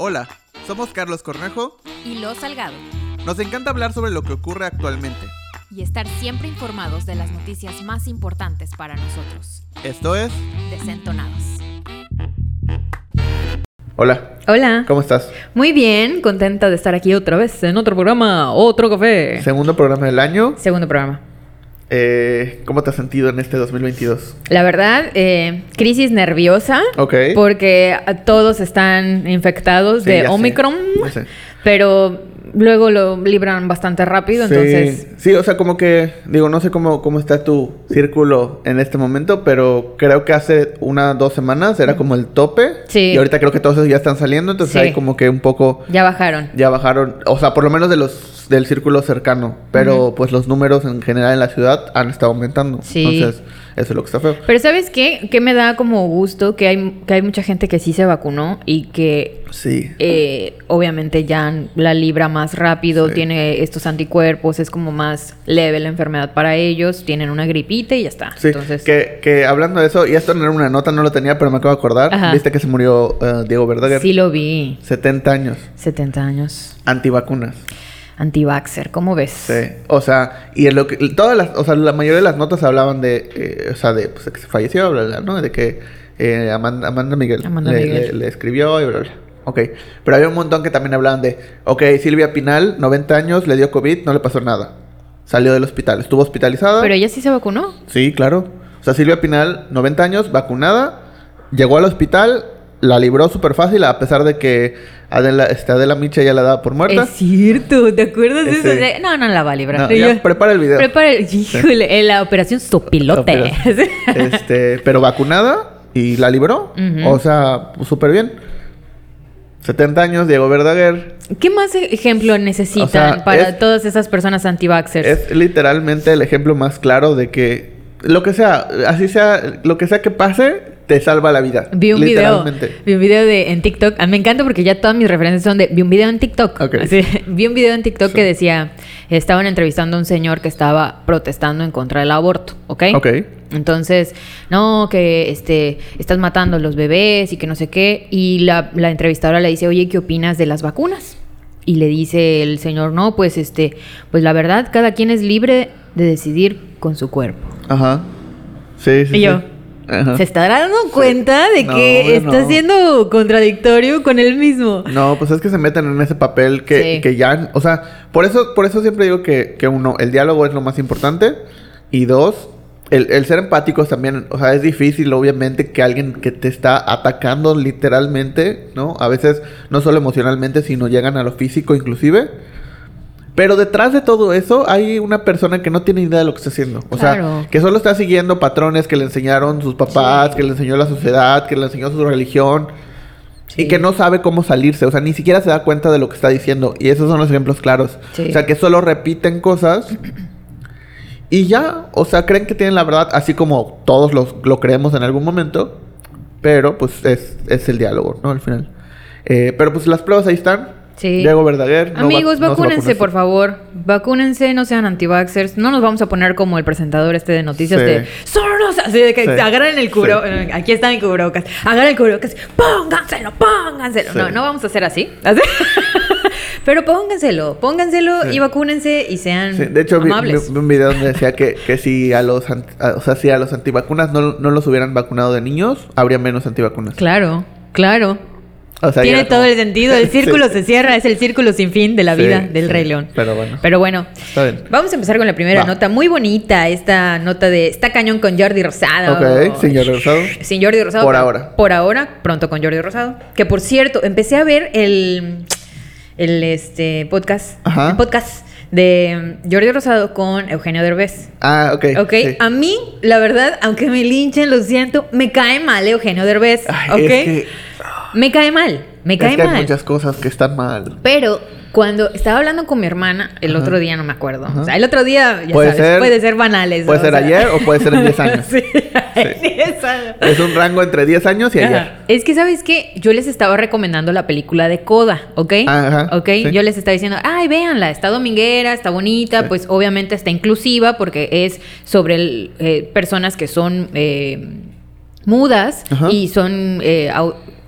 Hola, somos Carlos Cornejo y Lo Salgado. Nos encanta hablar sobre lo que ocurre actualmente. Y estar siempre informados de las noticias más importantes para nosotros. Esto es Desentonados. Hola. Hola. ¿Cómo estás? Muy bien, contenta de estar aquí otra vez en otro programa, otro café. Segundo programa del año. Segundo programa. Eh, ¿Cómo te has sentido en este 2022? La verdad, eh, crisis nerviosa. Ok. Porque todos están infectados Sí, de sé. Omicron. Ya sé. Pero luego lo libran bastante rápido, Sí, entonces... sí, o sea, como que, digo, no sé cómo, cómo está tu círculo en este momento, pero creo que hace una, dos semanas era como el tope. Sí. Y ahorita creo que todos esos ya están saliendo, entonces Sí. hay como que un poco, Ya bajaron. ya bajaron, o sea, por lo menos de los, del círculo cercano, pero pues los números en general en la ciudad han estado aumentando. Sí. Entonces, eso es lo que está feo. Pero ¿sabes qué? Que me da como gusto que hay, que hay mucha gente que sí se vacunó y que Sí. eh, obviamente ya la libra más rápido, Sí. tiene estos anticuerpos, es como más leve la enfermedad para ellos, tienen una gripita y ya está. Sí, Entonces, que, que hablando de eso, y esto no era una nota, no lo tenía, pero me acabo de acordar. Ajá. Viste que se murió eh, Diego Verdaguer. sí lo vi. 70 años. 70 años. Antivacunas. Anti-vaxxer, ¿cómo ves? Sí. O sea, y en lo que, todas las, o sea, la mayoría de las notas hablaban de, eh, o sea, de, pues, de que se falleció, bla, bla, ¿no? De que eh, Amanda, Amanda Miguel, Amanda le, Miguel. le- le escribió y bla, bla. Ok. Pero había un montón que también hablaban de, ok, Silvia Pinal, 90 años, le dio COVID, no le pasó nada. Salió del hospital, estuvo hospitalizada. Pero ella sí se vacunó. Sí, claro. O sea, Silvia Pinal, 90 años, vacunada, llegó al hospital, la libró súper fácil, a pesar de que Adela, este, Adela Micha ya la daba por muerta. Es cierto, ¿te acuerdas de Sí. eso? De- No, no la va a librar. No, ya, prepara el video. Prepara el... Híjole, la operación sopilote. este, pero vacunada y la libró. O sea, súper bien. 70 años, Diego Verdaguer. ¿Qué más ejemplo necesitan O sea, para es- todas esas personas anti-vaxxers? Es literalmente el ejemplo más claro de que lo que sea, así sea, lo que sea que pase, te salva la vida. Vi un video, vi un video de en TikTok. A mí me encanta porque ya todas mis referencias son de vi un video en TikTok. Ok. Así, vi un video en TikTok Sí. que decía estaban entrevistando a un señor que estaba protestando en contra del aborto, ¿ok? Ok. Entonces, no, que este, estás matando a los bebés y que no sé qué. Y la, la entrevistadora le dice, oye, ¿qué opinas de las vacunas? Y le dice el señor, no, pues este, pues la verdad, cada quien es libre de decidir con su cuerpo. Ajá. Sí, sí. Y yo, sí. Ajá. ¿Se estará dando cuenta de No, que está no. siendo contradictorio con él mismo? No, pues es que se meten en ese papel que, Sí. que ya, o sea, por eso, por eso siempre digo que, que uno, el diálogo es lo más importante y dos, el, el ser empáticos también, o sea, es difícil obviamente que alguien que te está atacando literalmente, ¿no? A veces no solo emocionalmente, sino llegan a lo físico inclusive. Pero detrás de todo eso hay una persona que no tiene idea de lo que está haciendo. O Claro. sea, que solo está siguiendo patrones que le enseñaron sus papás, que le enseñó la sociedad, que le enseñó su religión. Sí. Y que no sabe cómo salirse, o sea, ni siquiera se da cuenta de lo que está diciendo. Y esos son los ejemplos claros. Sí. O sea, que solo repiten cosas y ya, o sea, creen que tienen la verdad, así como todos los, lo creemos en algún momento. Pero pues es, es el diálogo, ¿no? Al final. Eh, pero pues las pruebas ahí están. Sí. Diego Verdaguer. Amigos, no vacúnense, por favor. Vacúnense, no sean anti-vaxxers. No nos vamos a poner como el presentador este de noticias Sí. de. Así de que Sí. agarren el cubro... Eh, Aquí está mi cubrebocas. Agarren el cubrebocas. ¡Pónganselo! ¡Pónganselo! No, no vamos a hacer así. ¿Así? Pero pónganselo. Pónganselo Sí. y vacúnense y sean Sí, de hecho, vi, amables. vi- vi un video donde decía que, que si a los a- o sea, si a los antivacunas no, no los hubieran vacunado de niños, habría menos antivacunas. Claro, claro. O sea, Tiene ya todo el sentido. El círculo Sí. se cierra. Es el círculo sin fin de la Sí, vida del sí. Rey León. Pero bueno. Pero bueno. Está bien. Vamos a empezar con la primera Va. nota. Muy bonita esta nota de... Está cañón con Jordi Rosado. Ok, señor Rosado. Sin Jordi Rosado. Por ahora. Por ahora, pronto con Jordi Rosado. Que por cierto, empecé a ver el, el este, podcast. Ajá. El podcast de Jordi Rosado con Eugenio Derbez. Ah, ok. Ok, sí. a mí, la verdad, aunque me linchen, lo siento, me cae mal Eugenio Derbez. Ay, ok, es que, me cae mal, me es cae que mal. hay muchas cosas que están mal. Pero cuando estaba hablando con mi hermana, el Ajá. otro día no me acuerdo. Ajá. O sea, el otro día, ya Puede sabes, ser- puede ser banales. Puede ser O sea, ayer o puede ser en 10 años. sí, en 10 años. Es un rango entre 10 años y ayer. Es que, ¿sabes qué? Yo les estaba recomendando la película de Coda, ¿ok? Ajá, ¿Ok? sí. Yo les estaba diciendo, ay, véanla, está dominguera, está bonita, Sí. pues obviamente está inclusiva porque es sobre el, eh, personas que son eh, mudas y son eh,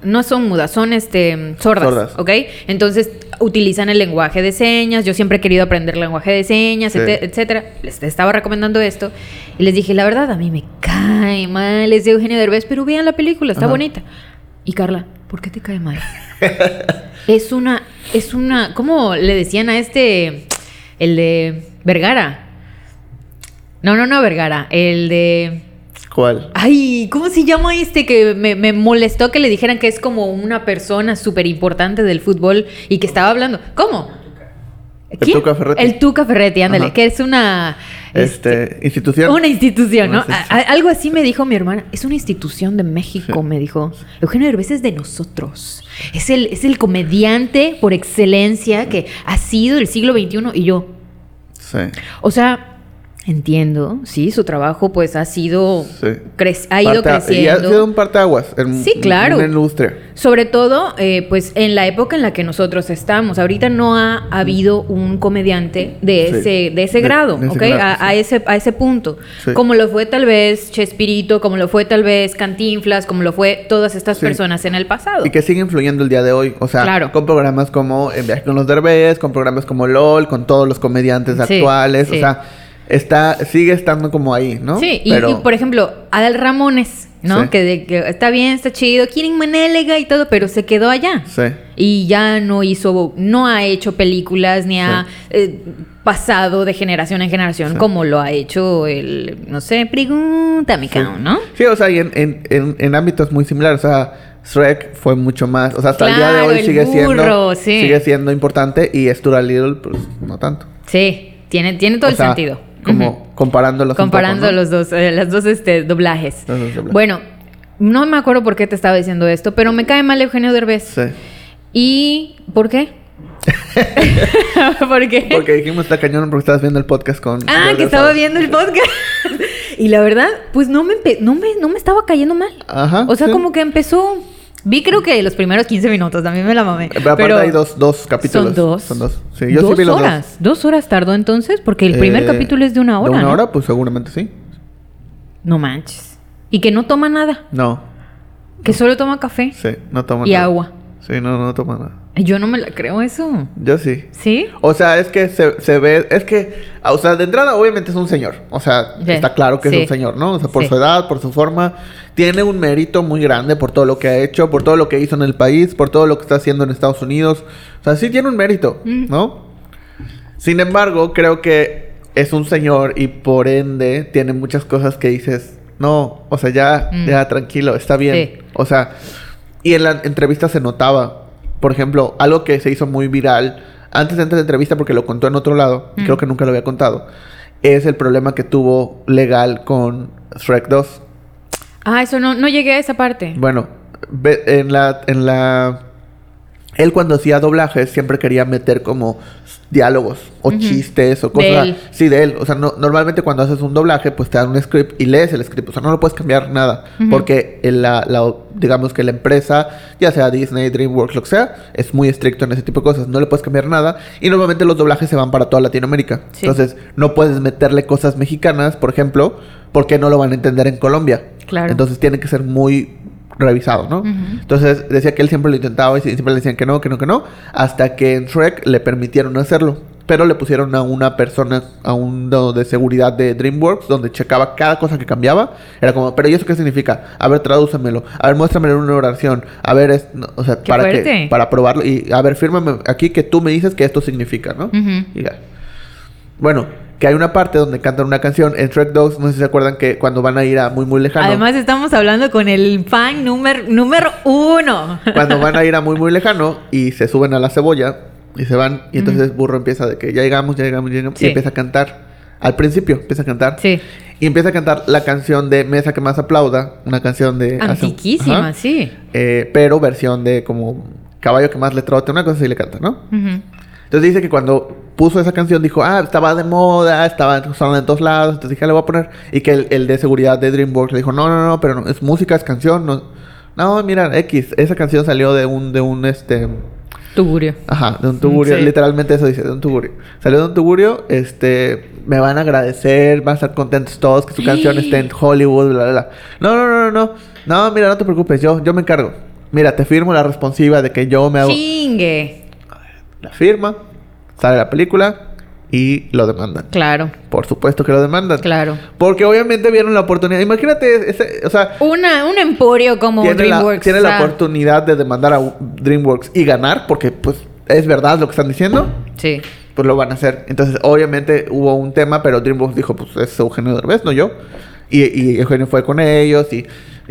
no son mudas, son este sordas, Sordas. ¿ok? Entonces utilizan el lenguaje de señas. Yo siempre he querido aprender lenguaje de señas, Sí. etcétera. Les estaba recomendando esto y les dije, la verdad, a mí me cae mal es de Eugenio Derbez, pero vean la película, está Ajá. bonita. Y Carla, ¿por qué te cae mal? es una, es una, ¿cómo le decían a este, el de Vergara? No, no, no, Vergara, el de... ¿Cuál? Ay, ¿cómo se llama este que me, me molestó que le dijeran que es como una persona súper importante del fútbol y que estaba hablando? ¿Cómo? El Tuca Ferretti. El Tuca Ferretti, ándale, Ajá. que es una... Este, institución. Una institución, ¿no? Una institución. A- algo así me dijo mi hermana. Es una institución de México, Sí. me dijo. Eugenio Derbez es de nosotros. Es el, es el comediante por excelencia que ha sido del siglo XXI. Y yo, Sí. o sea, entiendo, sí, su trabajo pues ha sido, Sí. ha ido Y ha creciendo. sido un parteaguas. En, Sí, claro. Industria. Sobre todo, eh, pues en la época en la que nosotros estamos. Ahorita no ha habido un comediante de Sí. ese, de ese De- grado, de ese ¿ok? grado, a, a ese, a ese punto. Como lo fue tal vez Chespirito, como lo fue tal vez Cantinflas, como lo fue todas estas personas en el pasado. Y que sigue influyendo el día de hoy. O sea, Claro. con programas como En Viaje con los Derbez, con programas como LOL, con todos los comediantes actuales. O sea, está, sigue estando como ahí, ¿no? Sí, y, Pero- y, por ejemplo, Adal Ramones, ¿no? Sí. Que, de- que está bien, está chido, quieren Manélega y todo, pero se quedó allá. Sí. Y ya no hizo, no ha hecho películas ni ha eh, pasado de generación en generación Sí. como lo ha hecho el, no sé, pregúntame, Sí. cabrón, ¿no? Sí, o sea, y en, en, en, en ámbitos muy similares. O sea, Shrek fue mucho más. O sea, hasta el día de hoy el sigue siendo. burro. Sigue siendo importante. Y Stuart Little, pues no tanto. Sí, tiene, tiene todo O el sea, sentido. Como Ujú. comparándolos. Comparando poco, ¿no? los dos, eh, las dos este, doblajes. Los dos doblajes. Bueno, no me acuerdo por qué te estaba diciendo esto, pero me cae mal Eugenio Derbez. Sí. ¿Y por qué? ¿Por qué? Porque dijimos está cañón porque estabas viendo el podcast con. Ah, que estaba viendo el podcast. y la verdad, pues no me, no me, no me estaba cayendo mal. Ajá. O sea, sí. como que empezó. Vi creo que los primeros 15 minutos, también me la mamé. Pero aparte hay dos, dos capítulos. Son dos. Son dos. Sí, yo dos sí vi los horas. Dos. horas tardó entonces, porque el primer Eh, capítulo es de una hora. ¿De una ¿no? hora? Pues seguramente sí. No manches. Y que no toma nada. No. Que solo toma café Sí, no toma y nada. agua. Sí, no, no toma nada. Yo no me la creo eso. Yo sí. ¿Sí? O sea, es que se, se ve, es que, o sea, de entrada obviamente es un señor. O sea, Sí. está claro que Sí. es un señor, ¿no? O sea, por Sí. su edad, por su forma, tiene un mérito muy grande por todo lo que ha hecho, por todo lo que hizo en el país, por todo lo que está haciendo en Estados Unidos. O sea, sí tiene un mérito, Mm. ¿no? Sin embargo, creo que es un señor y por ende tiene muchas cosas que dices, no, o sea, ya, Mm. ya tranquilo, está bien. Sí. O sea, y en la entrevista se notaba, por ejemplo, algo que se hizo muy viral antes de entrar la entrevista porque lo contó en otro lado, y Mm. creo que nunca lo había contado, es el problema que tuvo legal con Shrek 2. Ah, eso no, no llegué a esa parte. Bueno, en la en la él cuando hacía doblajes siempre quería meter como diálogos o chistes o De cosas. él. Sí, de él. O sea, no- normalmente cuando haces un doblaje, pues te dan un script y lees el script. O sea, no lo puedes cambiar nada. Porque la, la- digamos que la empresa, ya sea Disney, DreamWorks, lo que sea, es muy estricto en ese tipo de cosas. No le puedes cambiar nada. Y normalmente los doblajes se van para toda Latinoamérica. Sí. Entonces, no puedes meterle cosas mexicanas, por ejemplo, porque no lo van a entender en Colombia. Claro. Entonces tiene que ser muy revisado, ¿no? Entonces decía que él siempre lo intentaba y siempre le decían que no, que no, que no, hasta que en Shrek le permitieron hacerlo. Pero le pusieron a una persona, a uno de seguridad de DreamWorks, donde checaba cada cosa que cambiaba. Era como, pero ¿y eso qué significa? A ver, tradúcemelo. A ver, muéstramelo en una oración. A ver, es, no, o sea, Qué para que, para probarlo. Y a ver, fírmame aquí que tú me dices que esto significa, ¿no? Y ya. Bueno, que hay una parte donde cantan una canción en Shrek 2, no sé si se acuerdan que cuando van a ir a muy muy lejano. Además, estamos hablando con el fan número, número uno. cuando van a ir a muy muy lejano y se suben a la cebolla y se van y entonces Burro empieza de que ya llegamos, ya llegamos, ya llegamos Sí. y empieza a cantar. Al principio empieza a cantar. Sí. Y empieza a cantar la canción de Mesa que más aplauda, una canción de Antiquísima, sí. Eh, pero versión de como caballo que más le trote, una cosa así le canta, ¿no? Ujú. Entonces dice que cuando puso esa canción dijo, ah, estaba de moda, estaba sonando en todos lados, entonces dije, "Ah, le voy a poner. Y que el, el de seguridad de DreamWorks le dijo, no, no, no, pero no, es música, es canción, no. No, mira, X, esa canción salió de un, de un, este... Tugurio. Ajá, de un tugurio, Sí. literalmente eso dice, de un tugurio. Salió de un tugurio, este, me van a agradecer, van a estar contentos todos que su canción esté en Hollywood, bla, bla, bla. No, no, no, no, no, no, mira, no te preocupes, yo, yo me encargo. mira, te firmo la responsiva de que yo me hago... Chingue. La firma, sale la película y lo demandan. Claro, Por supuesto que lo demandan. claro. Porque obviamente vieron la oportunidad. Imagínate, ese- o sea, Una, un emporio como tiene, la, DreamWorks. tiene o la oportunidad de demandar a DreamWorks y ganar, porque pues es verdad lo que están diciendo, Sí. pues lo van a hacer. Entonces, obviamente hubo un tema, pero DreamWorks dijo, pues es Eugenio Derbez, no yo. Y, y Eugenio fue con ellos y,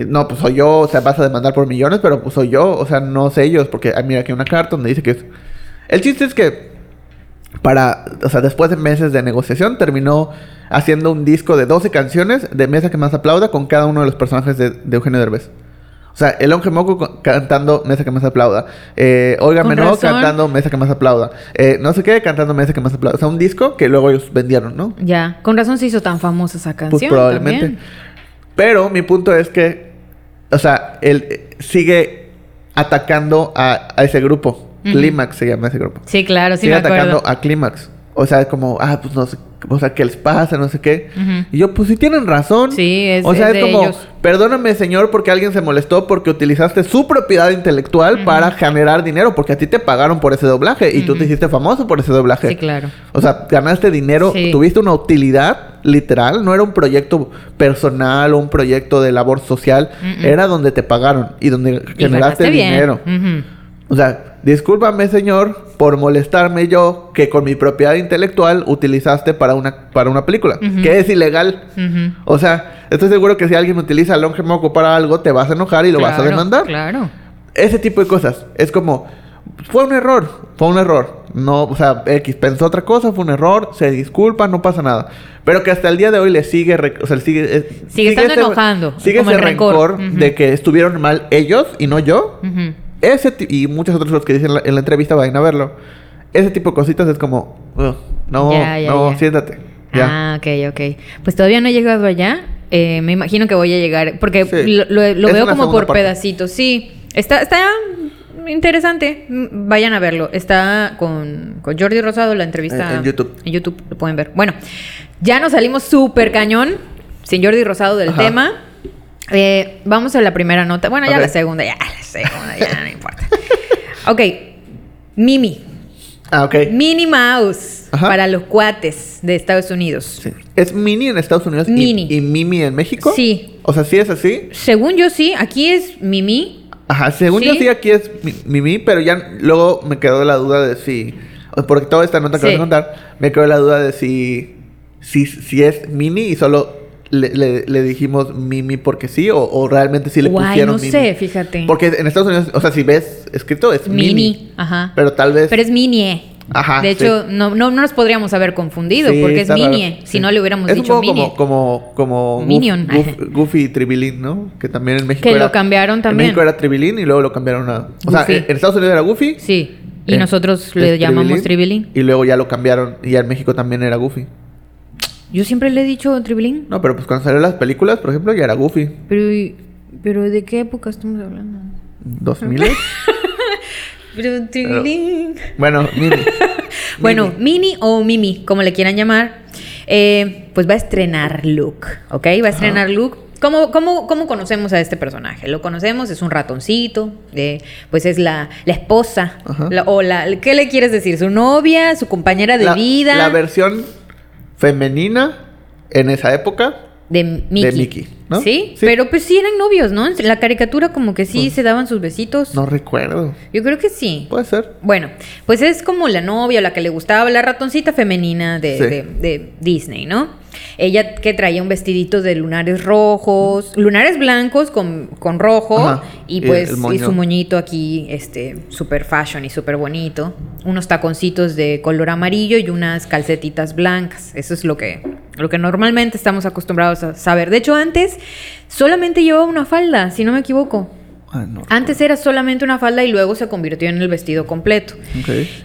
no, pues soy yo, o sea, vas a demandar por millones, pero pues soy yo, o sea, no sé ellos, porque ah, mira aquí una carta donde dice que es... El chiste es que para, o sea, después de meses de negociación, terminó haciendo un disco de 12 canciones de Mesa que más aplauda con cada uno de los personajes de, de Eugenio Derbez. O sea, el Onge Moco co- cantando Mesa que más aplauda. Eh, Menor razón. cantando Mesa que más aplauda. Eh, no sé qué, cantando Mesa que más aplauda. O sea, un disco que luego ellos vendieron, ¿no? Ya. Con razón se hizo tan famosa esa canción. Pues probablemente. también. Pero mi punto es que, o sea, él eh, sigue atacando a, a ese grupo. Ujú. Clímax se llama ese grupo. Sí, claro, sí sigue me acuerdo. atacando a Clímax. O sea, es como, ah, pues no sé, o sea, ¿qué les pasa? No sé qué. Y yo, pues sí tienen razón. Sí, es- O sea, es es, de como, ellos. perdóname, señor, porque alguien se molestó porque utilizaste su propiedad intelectual para generar dinero, porque a ti te pagaron por ese doblaje y tú te hiciste famoso por ese doblaje. Sí, claro. O sea, ganaste dinero, Sí. tuviste una utilidad literal, no era un proyecto personal o un proyecto de labor social, era donde te pagaron y donde Y generaste dinero. O sea, discúlpame, señor, por molestarme yo que con mi propiedad intelectual utilizaste para una, para una película, que es ilegal. O sea, estoy seguro que si alguien utiliza longe moco para algo, te vas a enojar y lo vas a demandar. Claro. Ese tipo de cosas. Es como, fue un error, fue un error. No, o sea, X pensó otra cosa, fue un error, se disculpa, no pasa nada. Pero que hasta el día de hoy le sigue, o sea, le sigue, eh, Sigue estando enojando, Sigue como ese el rencor. rencor, Ujú. de que estuvieron mal ellos y no yo. Ese y muchos otros los que dicen en la, en la entrevista vayan a verlo. Ese tipo de cositas es como, "Ugh, no, Ya, ya, no, ya. siéntate. Ya. Ah, ok, ok. Pues todavía no he llegado allá. Eh, me imagino que voy a llegar. Porque Sí. lo, lo- lo Es veo como por parte. pedacitos. Sí. Está, está interesante. Mm, Vayan a verlo. Está con, con Jordi Rosado la entrevista. En- en YouTube. En YouTube lo pueden ver. Bueno, ya nos salimos súper cañón. Sin Jordi Rosado del Ajá. tema. Eh, vamos a la primera nota. Bueno, ya la segunda. Ya la segunda. Ya no importa. Ok. Mimi. Ah, ok. Minnie Mouse. Ajá. Para los cuates de Estados Unidos. Sí. ¿Es Mini en Estados Unidos Mini. Y, Mimi en México? Sí. O sea, sí es así. Según yo sí, aquí es Mimi. Ajá, según ¿Sí? yo sí aquí es mi- Mimi, pero ya luego me quedó la duda de si... Porque toda esta nota que Sí. voy a contar, me quedó la duda de si... Si, si es Mini y solo le, le- le dijimos Mimi porque sí, o, o realmente sí le Guay, pusieron no Mimi. sé, fíjate. Porque en Estados Unidos, o sea, si ves escrito es Mini. Mini, ajá. Pero tal vez... Pero es Minie. Ajá, De sí. hecho, no, no, no nos podríamos haber confundido Sí, porque es. Minie. Si no le hubiéramos es dicho un poco Minie. como, como, Minion. Goof- Goofy y Tribilín, ¿no? Que también en México Que era- lo cambiaron también. En México era Tribilín y luego lo cambiaron a... O sea, en en Estados Unidos era Goofy. Sí. Y en- nosotros le llamamos Tribilín. Y luego ya lo cambiaron y ya en México también era Goofy. Yo siempre le he dicho Tribilín. No, pero pues cuando salieron las películas, por ejemplo, ya era Goofy. Pero, pero ¿de qué época estamos hablando? 2000. Pero Tribilín. bueno, Mini. Bueno, Mini o Mimi, como le quieran llamar, eh, pues va a estrenar Luke, ¿ok? Va a estrenar Luke. ¿Cómo, cómo, cómo conocemos a este personaje? Lo conocemos, es un ratoncito, eh, pues es la, la esposa, la- o la, ¿qué le quieres decir? ¿Su novia? ¿Su compañera de la, vida? La versión femenina en esa época. de Mickey. de Mickey, ¿no? ¿Sí? Sí. Pero pues sí eran novios, ¿no? En la caricatura como que sí Pues, se daban sus besitos. No recuerdo. Yo creo que sí. Puede ser. Bueno, pues es como la novia, la que le gustaba, la ratoncita femenina de, Sí. de- de Disney, ¿no? Ella que traía un vestidito de lunares rojos, lunares blancos con, con rojo Ajá, y pues y su moñito aquí, este, super fashion y súper bonito. Unos taconcitos de color amarillo y unas calcetitas blancas. Eso es lo que, lo que normalmente estamos acostumbrados a saber. De hecho, antes solamente llevaba una falda, si no me equivoco. Ah, no. Antes era solamente una falda y luego se convirtió en el vestido completo.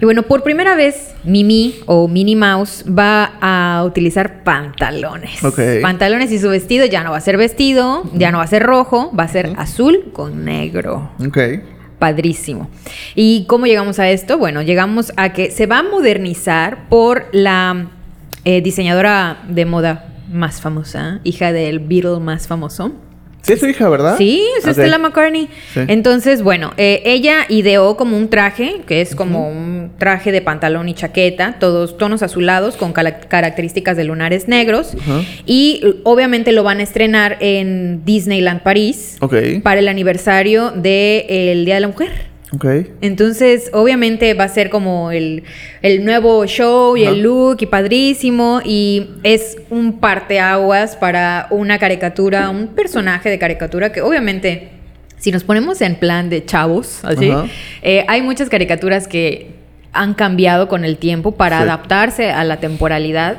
Y bueno, por primera vez, Mimi o Minnie Mouse va a utilizar pantalones. Pantalones y su vestido ya no va a ser vestido, ya no va a ser rojo, va a ser azul con negro. Ok. Padrísimo. ¿Y cómo llegamos a esto? Bueno, llegamos a que se va a modernizar por la eh, diseñadora de moda más famosa, hija del Beatle más famoso, Sí, es su hija, ¿verdad? Sí, es Ok. Stella McCartney. Sí. Entonces, bueno, eh, ella ideó como un traje, que es como un traje de pantalón y chaqueta, todos tonos azulados con características de lunares negros. Y obviamente lo van a estrenar en Disneyland París para el aniversario del Día de la Mujer. Ok. Entonces, obviamente va a ser como el, el nuevo show y Ajá. el look y padrísimo. Y es un parteaguas para una caricatura, un personaje de caricatura que obviamente, si nos ponemos en plan de chavos, así, eh, hay muchas caricaturas que han cambiado con el tiempo para Sí. adaptarse a la temporalidad.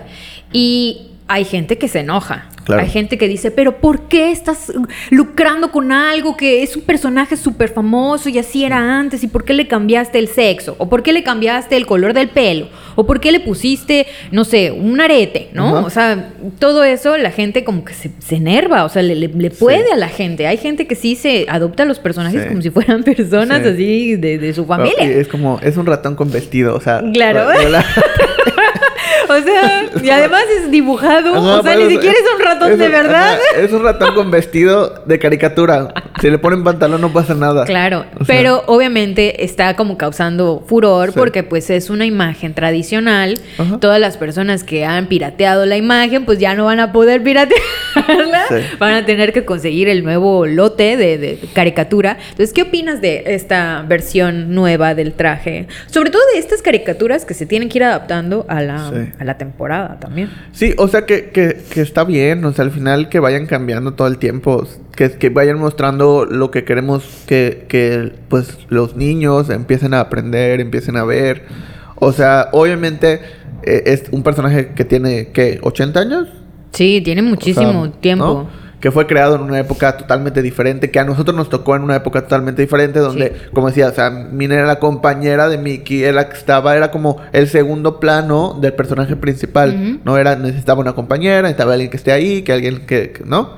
Y hay gente que se enoja. Claro. Hay gente que dice, pero ¿por qué estás lucrando con algo que es un personaje súper famoso y así era antes? ¿Y por qué le cambiaste el sexo? ¿O por qué le cambiaste el color del pelo? ¿O por qué le pusiste, no sé, un arete? ¿no? O sea, todo eso la gente como que se, se enerva, o sea, le, le- le puede Sí. a la gente. Hay gente que sí se adopta a los personajes Sí. como si fueran personas Sí. así de, de su Pero, familia. es como, es un ratón con vestido, o sea. Claro. O sea, y además es dibujado, Ajá, o sea, ni siquiera es un ratón de verdad. ajá, es un ratón con vestido de caricatura. Si le ponen pantalón no pasa nada. Claro, O sea, pero obviamente está como causando furor Sí. porque pues es una imagen tradicional. Ajá. Todas las personas que han pirateado la imagen pues ya no van a poder piratearla. Sí. Van a tener que conseguir el nuevo lote de, de caricatura. Entonces, ¿qué opinas de esta versión nueva del traje? Sobre todo de estas caricaturas que se tienen que ir adaptando a la, Sí. A la temporada también. Sí, o sea que, que, que está bien, o sea, al final que vayan cambiando todo el tiempo, que, que vayan mostrando lo que queremos que, que pues los niños empiecen a aprender, empiecen a ver. O sea, obviamente eh, es un personaje que tiene, ¿qué? ¿80 años? Sí, tiene muchísimo O sea, tiempo. ¿no? Que fue creado en una época totalmente diferente, que a nosotros nos tocó en una época totalmente diferente, donde, Sí. como decía, o sea, Mina era la compañera de Mickey, era que estaba, era como el segundo plano del personaje principal. No era, necesitaba una compañera, necesitaba alguien que esté ahí, que alguien que, que- ¿no?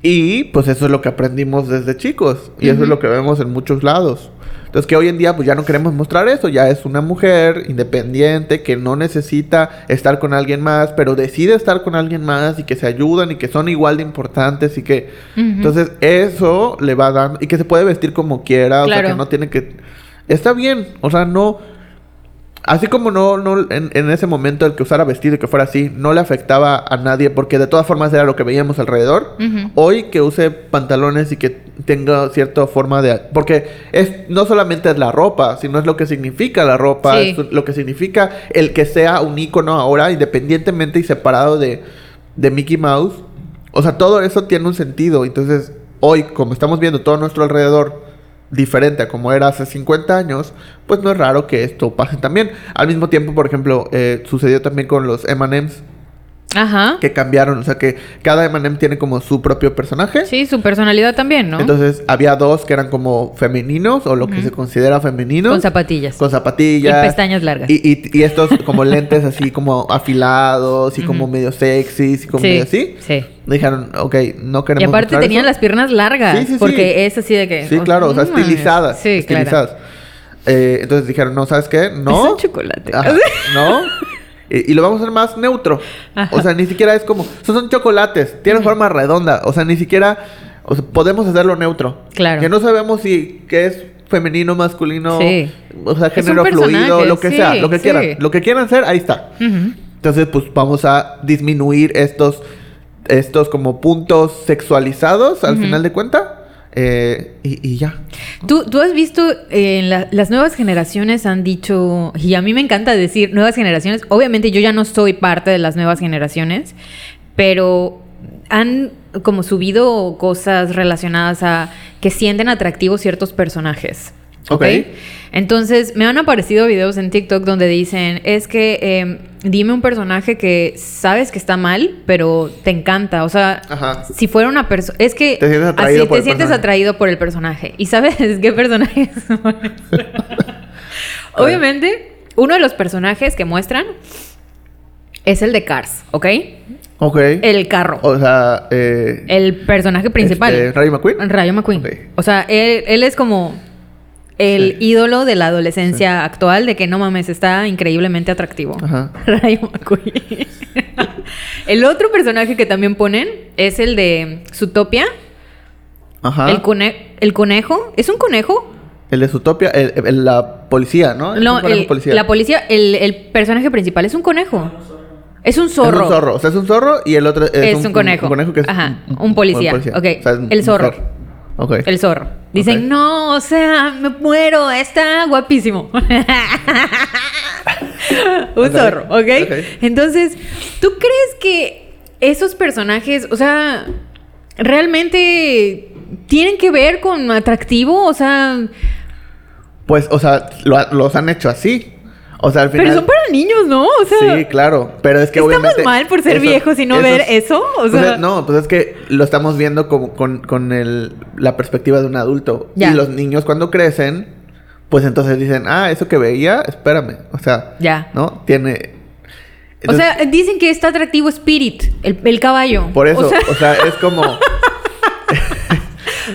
Y pues eso es lo que aprendimos desde chicos. Y eso es lo que vemos en muchos lados. Entonces que hoy en día pues ya no queremos mostrar eso. Ya es una mujer independiente que no necesita estar con alguien más, pero decide estar con alguien más y que se ayudan y que son igual de importantes y que... Entonces eso le va dando... Y que se puede vestir como quiera. O sea que no tiene que... Está bien. O sea, no... Así como no, no en, en ese momento el que usara vestido y que fuera así, no le afectaba a nadie porque de todas formas era lo que veíamos alrededor. Hoy que use pantalones y que tenga cierta forma de... Porque es no solamente es la ropa, sino es lo que significa la ropa, Sí. es lo que significa el que sea un icono ahora, independientemente y separado de, de Mickey Mouse. O sea, todo eso tiene un sentido. Entonces, hoy, como estamos viendo todo nuestro alrededor diferente a como era hace 50 años, pues no es raro que esto pase también. Al mismo tiempo, por ejemplo, eh, sucedió también con los M&M's Ajá. que cambiaron, o sea que cada M&M tiene como su propio personaje. Sí, su personalidad también, ¿no? Entonces había dos que eran como femeninos o lo que se considera femeninos. Con zapatillas. Con zapatillas. Y pestañas largas. Y, y- y estos como lentes así como afilados y como medio sexys y como Sí, medio así. sí. Dijeron, ok, no queremos Y aparte tenían eso. las piernas largas. Sí, sí, sí. porque es así de que. Sí, claro, o sea, estilizadas. Sí, claro. estilizadas. Eh, entonces dijeron, no, ¿sabes qué? No. Son chocolate. Ajá, no. Y, y lo vamos a hacer más neutro. Ajá. O sea, ni siquiera es como. Son chocolates. Tienen forma redonda. O sea, ni siquiera. O sea, podemos hacerlo neutro. Claro. Que no sabemos si que es femenino, masculino. Sí. O sea, género fluido, lo que sí, sea, lo que sí. quieran. Lo que quieran hacer, ahí está. Entonces, pues vamos a disminuir estos, estos como puntos sexualizados al final de cuenta. Eh, y, ya. ¿Tú, tú has visto, eh, las nuevas generaciones han dicho, y a mí me encanta decir nuevas generaciones, obviamente yo ya no soy parte de las nuevas generaciones, pero han como subido cosas relacionadas a que sienten atractivos ciertos personajes. ¿Ok? Entonces, me han aparecido videos en TikTok donde dicen, es que eh, dime un personaje que sabes que está mal, pero te encanta. O sea, Ajá. si fuera una persona... Es que Te sientes atraído así por te el sientes personaje. atraído por el personaje. ¿Y sabes qué personaje son? Obviamente, uno de los personajes que muestran es el de Cars, ¿ok? Ok. El carro. O sea, eh, El personaje principal. Este, ¿Rayo McQueen? Rayo McQueen. O sea, él, él es como el Sí. ídolo de la adolescencia actual de que no mames, está increíblemente atractivo. Ajá. Rayo McQueen. el otro personaje que también ponen es el de Zootopia. Ajá. El, cone- el conejo, ¿es un conejo? El de Zootopia, el, el- la policía, ¿no? Es No, un conejo el- policía. la policía, el, el personaje principal es un conejo. Es un zorro. Es un zorro. O sea, es un zorro y el otro es, Es un conejo. Un, conejo que es Ajá, un policía. Ok, es el zorro. mujer. Ok. El zorro. Dicen, no, o sea, me muero, está guapísimo. Un zorro, ¿ok? Entonces, ¿tú crees que esos personajes, o sea, realmente tienen que ver con atractivo? O sea, Pues, o sea, lo los han hecho así. O sea, al final... pero son para niños, ¿no? O sea, Sí, claro. Pero es que ¿estamos obviamente... mal por ser viejos y no esos- ver eso? O Pues sea, es- no, pues es que lo estamos viendo como con, con el, la perspectiva de un adulto. Ya. Y los niños cuando crecen, pues entonces dicen, ah, eso que veía, espérame. O sea, Ya. ¿no? Tiene... o sea, dicen que está atractivo Spirit, el, el caballo. por eso, O sea, es como...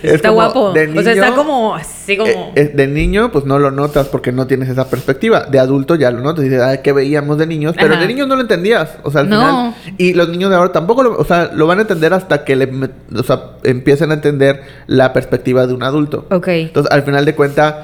es está guapo. de o sea, está como así como... Eh, eh, de niño, pues no lo notas porque no tienes esa perspectiva. De adulto ya lo notas dices, ah, ¿qué veíamos de niños? Pero Ajá. de niños no lo entendías. O sea, al No. final. Y los niños de ahora tampoco lo, o sea, lo van a entender hasta que le, o sea, empiecen a entender la perspectiva de un adulto. Ok. Entonces, al final de cuentas.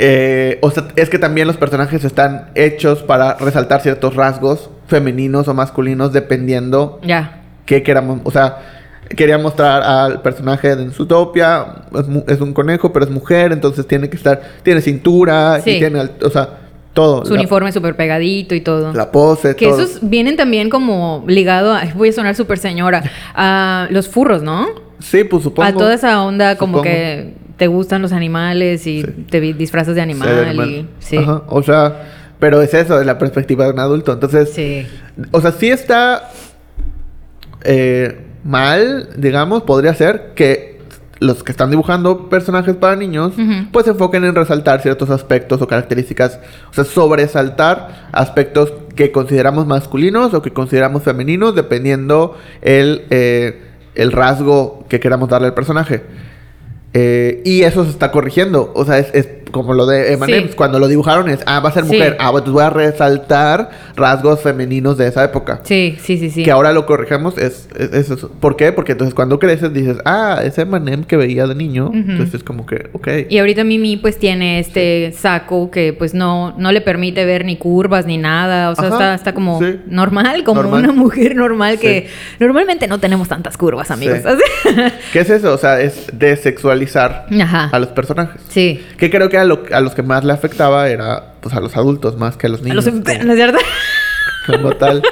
eh, o sea, es que también los personajes están hechos para resaltar ciertos rasgos femeninos o masculinos dependiendo Ya. que queramos, o sea, quería mostrar al personaje de Zootopia, es, es un conejo, pero es mujer, entonces tiene que estar, tiene cintura, Sí. y tiene, o sea, todo. Su la, uniforme súper pegadito y todo. la pose, que todo. esos vienen también como ligado a... Voy a sonar súper señora. A los furros, ¿no? Sí, pues supongo. a toda esa onda como supongo. que te gustan los animales y Sí. te disfrazas de Sí, animal. y, sí. Ajá, o sea, pero es eso, de la perspectiva de un adulto. Entonces, Sí. o sea, sí está eh, mal, digamos, podría ser que los que están dibujando personajes para niños, pues se enfoquen en resaltar ciertos aspectos o características, o sea, sobresaltar aspectos que consideramos masculinos o que consideramos femeninos, dependiendo el, eh, el rasgo que queramos darle al personaje. Eh, y eso se está corrigiendo. O sea, es, es como lo de Emanems. Sí. Cuando lo dibujaron es, ah, va a ser Sí. mujer. Ah, bueno, entonces voy a resaltar rasgos femeninos de esa época. Sí, sí, sí, sí. Que ahora lo corregimos es, es, es eso. ¿Por qué? Porque entonces cuando creces dices, ah, ese Emanem que veía de niño. Entonces es como que, ok. Y ahorita Mimi pues tiene este saco que pues no, no le permite ver ni curvas ni nada. O sea, Ajá, está, está como sí. normal, como Normal. una mujer normal que Sí. normalmente no tenemos tantas curvas, amigos. Sí. ¿Qué es eso? O sea, es desexualizar Ajá. a los personajes. Sí. Que creo que a, lo- a los que más le afectaba era pues a los adultos más que a los A niños. los como- enfermos, ¿cierto? como tal.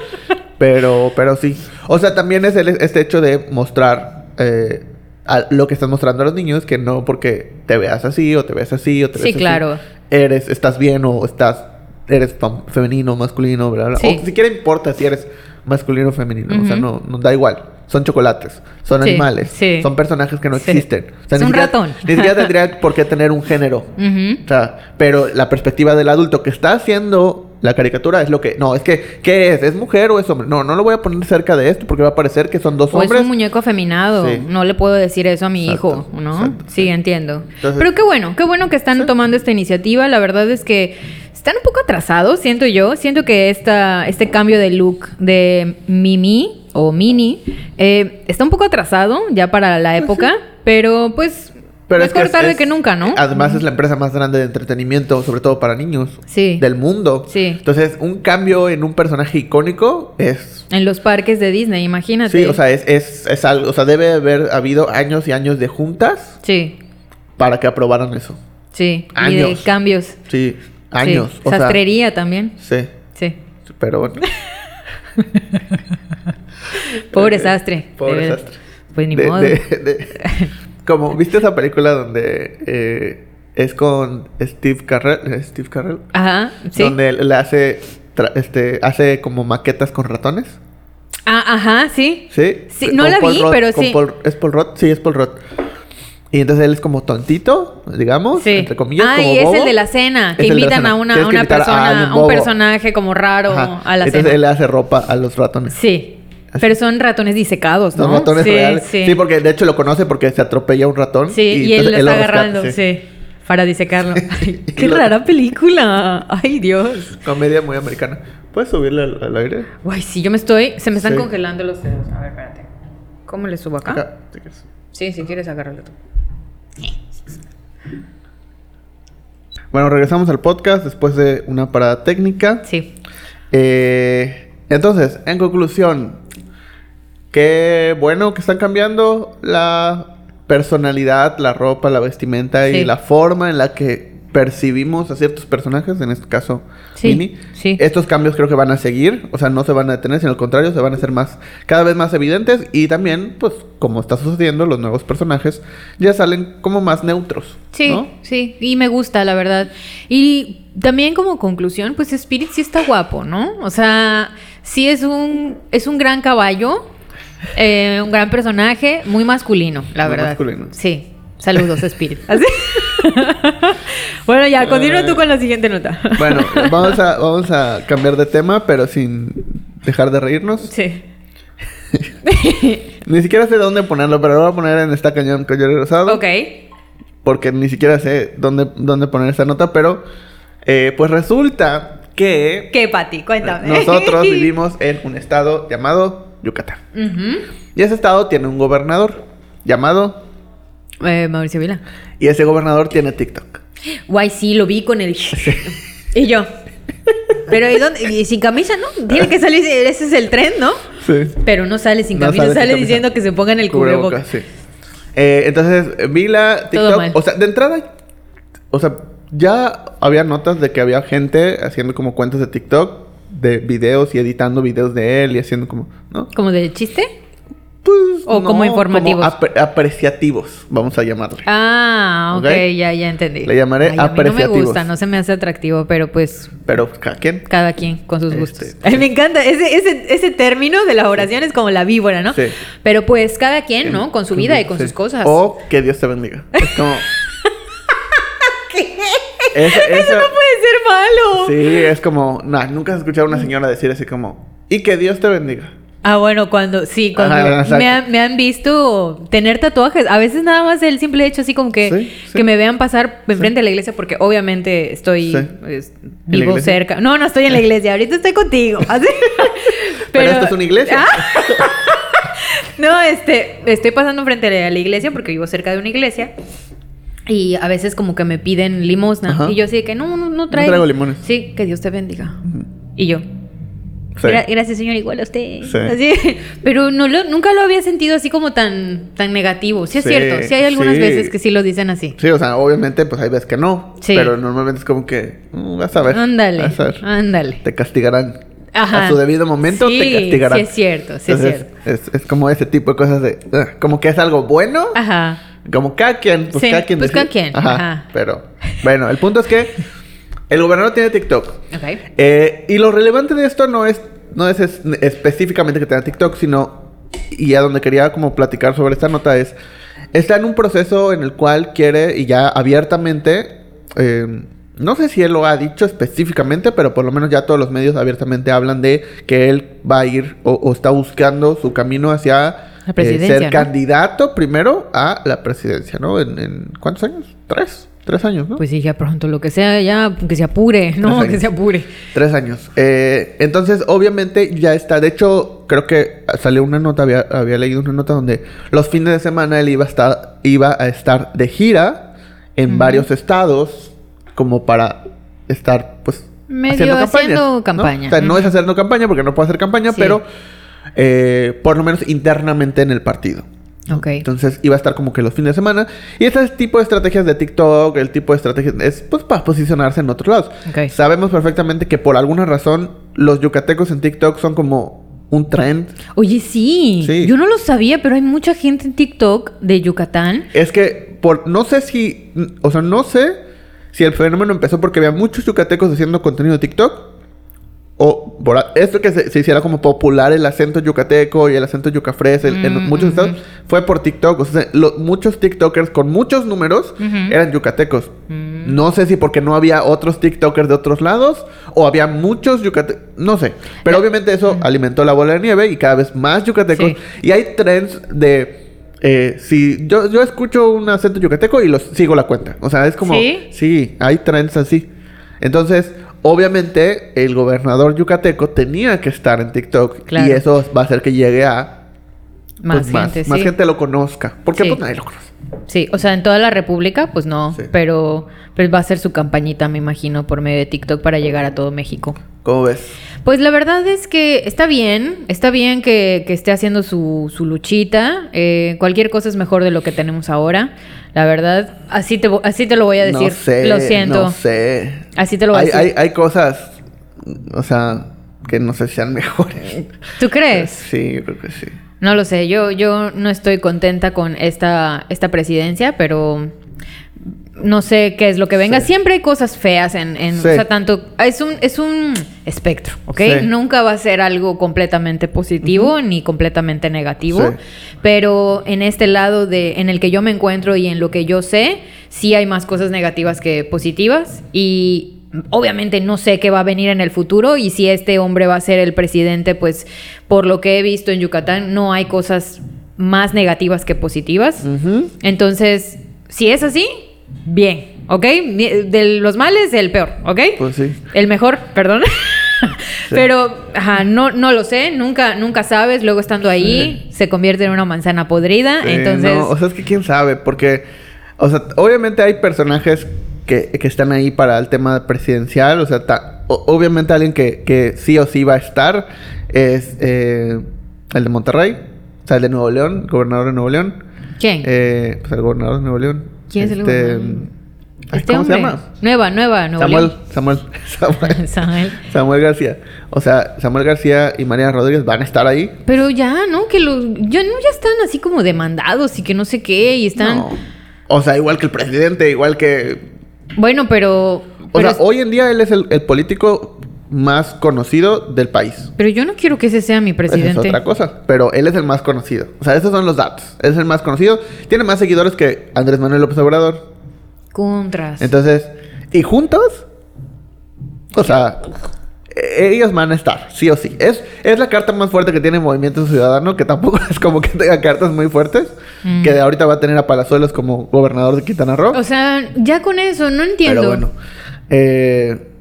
Pero, pero sí. O sea, también es el, este hecho de mostrar eh, a- lo que estás mostrando a los niños, que no porque te veas así, o te ves así, o te Sí, ves así, claro. Eres, estás bien, o estás, eres femenino, masculino, bla, bla. Sí. O siquiera importa si eres masculino o femenino. O sea, no, no da igual. Son chocolates, son Sí, animales, sí. son personajes que no Sí. existen. O sea, Es ni un siquiera- ratón. Ni siquiera tendría por qué tener un género. Ujú. O sea, pero la perspectiva del adulto que está haciendo la caricatura es lo que... No, es que... ¿Qué es? ¿Es mujer o es hombre? No, no lo voy a poner cerca de esto porque va a parecer que son dos O es hombres. un muñeco afeminado. No le puedo decir eso a mi Exacto, hijo, ¿no? exacto, sí, entiendo. Entonces- Pero qué bueno, qué bueno que están tomando esta iniciativa. La verdad es que están un poco atrasados, siento yo. Siento que esta, este cambio de look de Mimi o Mini eh, está un poco atrasado ya para la época, pero pues Pero mejor es tarde es- que nunca, ¿no? Además es la empresa más grande de entretenimiento, sobre todo para niños. Sí. Del mundo. Sí. Entonces, un cambio en un personaje icónico es... En los parques de Disney, imagínate. Sí, o sea, es, es, es algo... O sea, debe haber habido años y años de juntas Sí, para que aprobaran eso. sí. Y de Años. cambios. Sí, años. Sí. O sea, Sastrería también. sí. Sí. Pero bueno. Pobre sastre. Pobre sastre. Pues ni De- modo. de- de- como, ¿viste esa película donde eh, es con Steve Carrell? ¿Es Steve Carrell? Ajá, sí. Donde él le hace, este, hace como maquetas con ratones. Ah, ajá, sí. ¿Sí? Sí, Con no la Paul vi, pero sí. Paul- ¿Es Paul Rudd? Sí, es Paul Rudd. Y entonces él es como tontito, digamos, Sí. entre comillas. ah, como y es bobo. el de la cena, que invitan cena. a una, una persona, a un personaje como raro Ajá. a la Entonces cena. él le hace ropa a los ratones. Sí. Pero son ratones disecados, ¿no? Los ratones sí, reales. Sí. Sí. porque de hecho lo conoce porque se atropella un ratón. Sí, y, él entonces lo está agarrando, sí. sí. Para disecarlo. Ay, Y qué lo- rara película. Ay, Dios. Comedia muy americana. ¿Puedes subirle al, al aire? Guay, sí, yo me estoy. Se me están congelando los dedos. A ver, espérate. ¿Cómo le subo acá? Acá. Sí, si quieres agárralo tú. Bueno, regresamos al podcast después de una parada técnica. Sí. Eh, entonces, en conclusión, qué bueno que están cambiando la personalidad, la ropa, la vestimenta y la forma en la que percibimos a ciertos personajes, en este caso Sí, Minnie. sí. Estos cambios creo que van a seguir, o sea, no se van a detener, sino al contrario, se van a hacer más, cada vez más evidentes y también, pues, como está sucediendo, los nuevos personajes ya salen como más neutros. Sí, ¿no? sí, y me gusta, la verdad. Y también como conclusión, pues Spirit sí está guapo, ¿no? O sea, sí es un, es un gran caballo, eh, un gran personaje, muy masculino, la Muy verdad. masculino. Sí. Saludos, Spirit. Así. bueno, ya, continúa tú con la siguiente nota. Bueno, vamos a, vamos a cambiar de tema, pero sin dejar de reírnos. Sí. Ni siquiera sé dónde ponerlo, pero lo voy a poner en esta cañón Collero Rosado. ok. Porque ni siquiera sé dónde, dónde poner esta nota, pero eh, pues resulta que ¿Qué, Pati? Cuéntame. nosotros vivimos en un estado llamado Yucatán. Y ese estado tiene un gobernador llamado... Eh, Mauricio Vila. Y ese gobernador tiene TikTok. Guay, sí, lo vi con el... y yo. Pero ¿y dónde? Y sin camisa, ¿no? Tiene que salir, ese es el tren, ¿no? Sí. Pero no sale sin No camisa, sale sale, sin camisa. diciendo que se pongan el cubrebocas. sí. Eh, entonces, vi la Todo TikTok. O sea, de entrada, o sea, ya había notas de que había gente haciendo como cuentas de TikTok de videos y editando videos de él y haciendo como, ¿no? ¿Como de chiste? Pues. O como informativos. apre- apreciativos, vamos a llamarle. Ah, ok, ya, ya entendí. Le llamaré Ay, a mí no me apreciativos. gusta, no se me hace atractivo, pero pues Pero cada quien. cada quien con sus Este, gustos. sí. Ay, me encanta ese, ese, ese término de la oración es como la víbora, ¿no? Sí. Pero pues cada quien, ¿no? Con su vida y con sus cosas. O que Dios te bendiga. Es como. Eso, Eso no puede malo. Sí, es como. Nah, nunca has escuchado a una señora decir así como. Y que Dios te bendiga. Ah, bueno, cuando, sí, cuando Ajá, me, han, me han visto tener tatuajes. A veces nada más el simple hecho así como que, Sí, sí. que me vean pasar enfrente de la iglesia porque obviamente estoy Sí. pues, ¿En la vivo cerca. No, no estoy en la iglesia, ahorita estoy contigo. Así. Pero, esto es una iglesia. Ah, No, este, estoy pasando frente a la iglesia porque vivo cerca de una iglesia. Y a veces como que me piden limosna. Ajá. Y yo así de que no, no, no traigo. traigo limones. Sí, que Dios te bendiga. Y yo, Sí. Gra- gracias, señor, igual a usted. Sí. Así, pero no lo, nunca lo había sentido así como tan, tan negativo. Sí es Sí, cierto, sí hay algunas veces que sí lo dicen así. Sí, o sea, obviamente, pues hay veces que no. Sí. Pero normalmente es como que. mm, vas a ver. Ándale, ándale. Te castigarán. Ajá. A su debido momento Sí, te castigarán. sí es cierto, sí es Entonces, Es, es como ese tipo de cosas de. ah, como que es algo bueno. Ajá. Como cada quien, pues Sí, cada quien pues decide. cada quien, Ajá, ajá. Pero, bueno, el punto es que el gobernador tiene TikTok. Ok. Eh, y lo relevante de esto no es, no es, es- específicamente que tenga TikTok, sino, y a donde quería como platicar sobre esta nota es, está en un proceso en el cual quiere, y ya abiertamente, eh, no sé si él lo ha dicho específicamente, pero por lo menos ya todos los medios abiertamente hablan de que él va a ir o, o está buscando su camino hacia La eh, presidencia, ser ¿no? candidato primero a la presidencia, ¿no? En, en- ¿cuántos años? Tres, tres años, ¿no? Pues sí, ya pronto, lo que sea, ya, que se apure, no, que se apure. Tres años. Eh, entonces, obviamente, ya está. De hecho, creo que salió una nota, había, había leído una nota donde los fines de semana él iba a estar, iba a estar de gira en varios estados, como para estar, pues, Medio haciendo ¿no? campaña. O sea, no es haciendo campaña porque no puede hacer campaña, Sí. pero eh, por lo menos internamente en el partido. Ok. Entonces iba a estar como que los fines de semana. Y este tipo de estrategias de TikTok, el tipo de estrategias es pues para posicionarse en otros lados. Ok. Sabemos perfectamente que por alguna razón los yucatecos en TikTok son como un trend. Oye, sí. Sí. Yo no lo sabía, pero hay mucha gente en TikTok de Yucatán. Es que por no sé si, o sea, no sé si el fenómeno empezó porque había muchos yucatecos haciendo contenido de TikTok. O por que se, se hiciera como popular el acento yucateco y el acento yucafres en, en Mm, muchos estados fue por TikTok. O sea, lo- muchos TikTokers con muchos números eran yucatecos. Mm. No sé si porque no había otros TikTokers de otros lados o había muchos yucatecos. No sé. Pero Eh, obviamente eso alimentó la bola de nieve y cada vez más yucatecos. Sí. Y hay trends de. eh, si yo, yo escucho un acento yucateco y los sigo la cuenta. O sea, es como. ¿Sí? Sí, hay trends así. Entonces, obviamente, el gobernador yucateco tenía que estar en TikTok. Claro. Y eso va a hacer que llegue a Más pues, gente, más sí. gente lo conozca. Porque Sí. pues nadie lo conoce. Sí, o sea, en toda la República, pues no, Sí. pero pues va a ser su campañita, me imagino, por medio de TikTok para llegar a todo México. ¿Cómo ves? Pues la verdad es que está bien, está bien que, que esté haciendo su, su luchita. eh, cualquier cosa es mejor de lo que tenemos ahora. La verdad, así te, así te lo voy a decir. No sé. lo siento. No sé. Así te lo voy a decir. hay, hay cosas, o sea, que no sé si sean mejores. ¿Tú crees? Sí, yo creo que sí. No lo sé, yo, yo no estoy contenta con esta, esta presidencia, pero no sé qué es lo que venga. Sí. Siempre hay cosas feas en, en Sí. o sea, tanto, es un, es un espectro, ¿ok? Sí. Nunca va a ser algo completamente positivo ni completamente negativo, pero en este lado de, en el que yo me encuentro y en lo que yo sé, sí hay más cosas negativas que positivas y obviamente no sé qué va a venir en el futuro y si este hombre va a ser el presidente, pues por lo que he visto en Yucatán no hay cosas más negativas que positivas. Entonces, si es así, bien, ¿ok? De los males, el peor, ¿ok? Pues sí. El mejor, perdón. Pero, ajá, no, no lo sé, nunca, nunca sabes. Luego estando ahí, se convierte en una manzana podrida. Sí, entonces, no, o sea, es que quién sabe, porque, o sea, obviamente hay personajes que, que están ahí para el tema presidencial, o sea, ta- o- obviamente alguien que, que sí o sí va a estar es eh, el de Monterrey, o sea, el de Nuevo León, el gobernador de Nuevo León. ¿quién? Eh, pues el gobernador de Nuevo León. ¿Quién es el Este, gobernador? ay, este ¿Cómo hombre. se llama? Nueva, nueva, Nuevo Samuel. Samuel, Samuel, Samuel. Samuel García. O sea, Samuel García y María Rodríguez van a estar ahí. Pero ya, ¿no? Que los, ya, no, ya están así como demandados y que no sé qué, y están... No. O sea, igual que el presidente, igual que Bueno, pero... O pero, sea, hoy en día él es el, el político más conocido del país. pero yo no quiero que ese sea mi Esa presidente. es otra cosa. Pero él es el más conocido. O sea, esos son los datos. Él es el más conocido. Tiene más seguidores que Andrés Manuel López Obrador. Contras. Entonces, y juntos, o sea, ellos van a estar, sí o sí. Es, es la carta más fuerte que tiene Movimiento Ciudadano, que tampoco es como que tenga cartas muy fuertes. Mm. Que de ahorita va a tener a Palazuelos como gobernador de Quintana Roo. O sea, ya con eso, no entiendo. Pero bueno. Eh,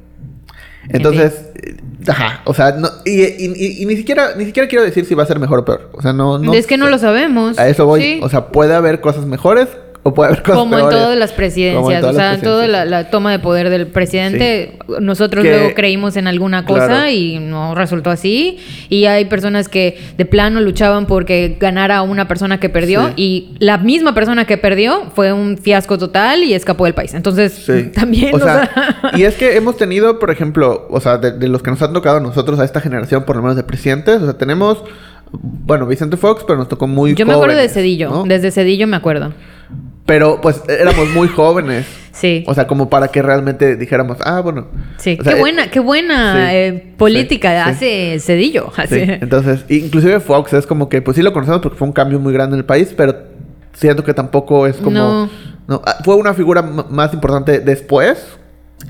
entonces, eh, ajá, o sea, no, y, y- y- y ni siquiera ni siquiera quiero decir si va a ser mejor o peor. O sea, no, no es que no sé. lo sabemos. A eso voy. Sí. O sea, puede haber cosas mejores o puede haber cosas como en todas las Como en presidencias, todas o sea, en toda la, toma de poder del presidente, nosotros Que- luego creímos en alguna cosa Claro. y no resultó así. Y hay personas que de plano luchaban porque ganara una persona que perdió Sí. y la misma persona que perdió fue un fiasco total y escapó del país. Entonces, Sí. también, O o sea, sea, y es que hemos tenido, por ejemplo, o sea, de, de los que nos han tocado a nosotros, a esta generación, por lo menos de presidentes, o sea, tenemos, bueno, Vicente Fox, pero nos tocó muy yo me acuerdo de Cedillo, ¿no? desde Cedillo me acuerdo. Pero, pues, éramos muy jóvenes. Sí. O sea, como para que realmente dijéramos, ah, bueno. Sí, O sea, qué eh, buena, qué buena sí, eh, política sí, sí. hace Cedillo. Así. entonces, inclusive Fox es como que, pues sí lo conocemos porque fue un cambio muy grande en el país, pero siento que tampoco es como... No. no, ah, fue una figura más importante después,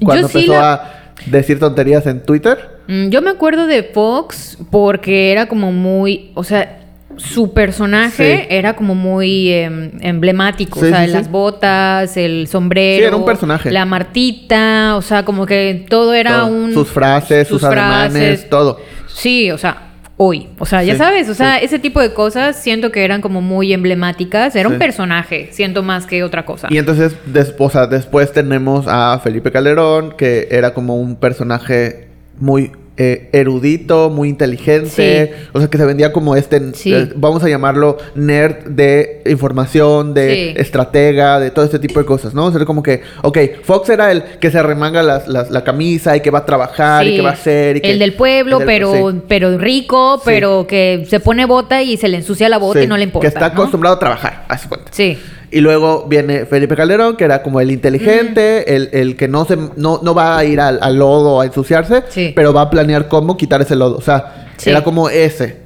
cuando Yo empezó la- a decir tonterías en Twitter. Mm, Yo me acuerdo de Fox porque era como muy, o sea, su personaje Sí. era como muy em, emblemático, Sí, o sea, sí, las botas, el sombrero, Sí, era un personaje. la martita, o sea, como que todo era Todo. un Sus frases, sus, ademanes, frases. todo. Sí, o sea, hoy, o sea, ya sabes, o sea, ese tipo de cosas siento que eran como muy emblemáticas, era un personaje, siento más que otra cosa. Y entonces, des- o sea, después tenemos a Felipe Calderón, que era como un personaje muy eh, erudito, muy inteligente. O sea, que se vendía como este, Sí. eh, vamos a llamarlo nerd de información, de Sí. estratega, de todo este tipo de cosas, ¿no? O sea, como que, ok, Fox era el que se remanga las- las- la camisa y que va a trabajar y que va a hacer. Y que- el del pueblo, el del- pero, pero rico, pero que se pone bota y se le ensucia la bota y no le importa. Que está ¿no? acostumbrado a trabajar, haz cuenta. Sí. Y luego viene Felipe Calderón, que era como el inteligente, el, el que no se no, no va a ir al, al lodo a ensuciarse, Sí. pero va a planear cómo quitar ese lodo. O sea, Sí. era como ese.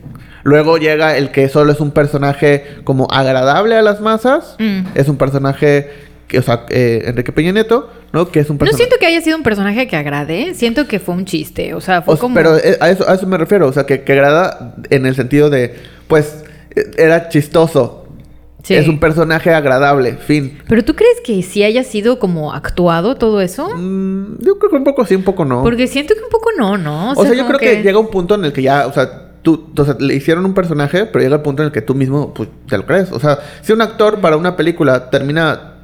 Luego llega el que solo es un personaje como agradable a las masas. Mm. Es un personaje, que, o sea, eh, Enrique Peña Nieto, ¿no? Que es un No personaje... siento que haya sido un personaje que agrade, siento que fue un chiste, o sea, fue O sea, como... Pero eh, a eso, a eso me refiero, o sea, que, que agrada en el sentido de, pues, eh, era chistoso. Sí. Es un personaje agradable, fin. ¿Pero tú crees que sí haya sido como actuado todo eso? Mm, yo creo que un poco sí, un poco no. Porque siento que un poco no, ¿no? o sea, yo creo que... llega un punto en el que ya, o sea, tú, o sea, le hicieron un personaje, pero llega el punto en el que tú mismo pues, te lo crees. O sea, si un actor para una película termina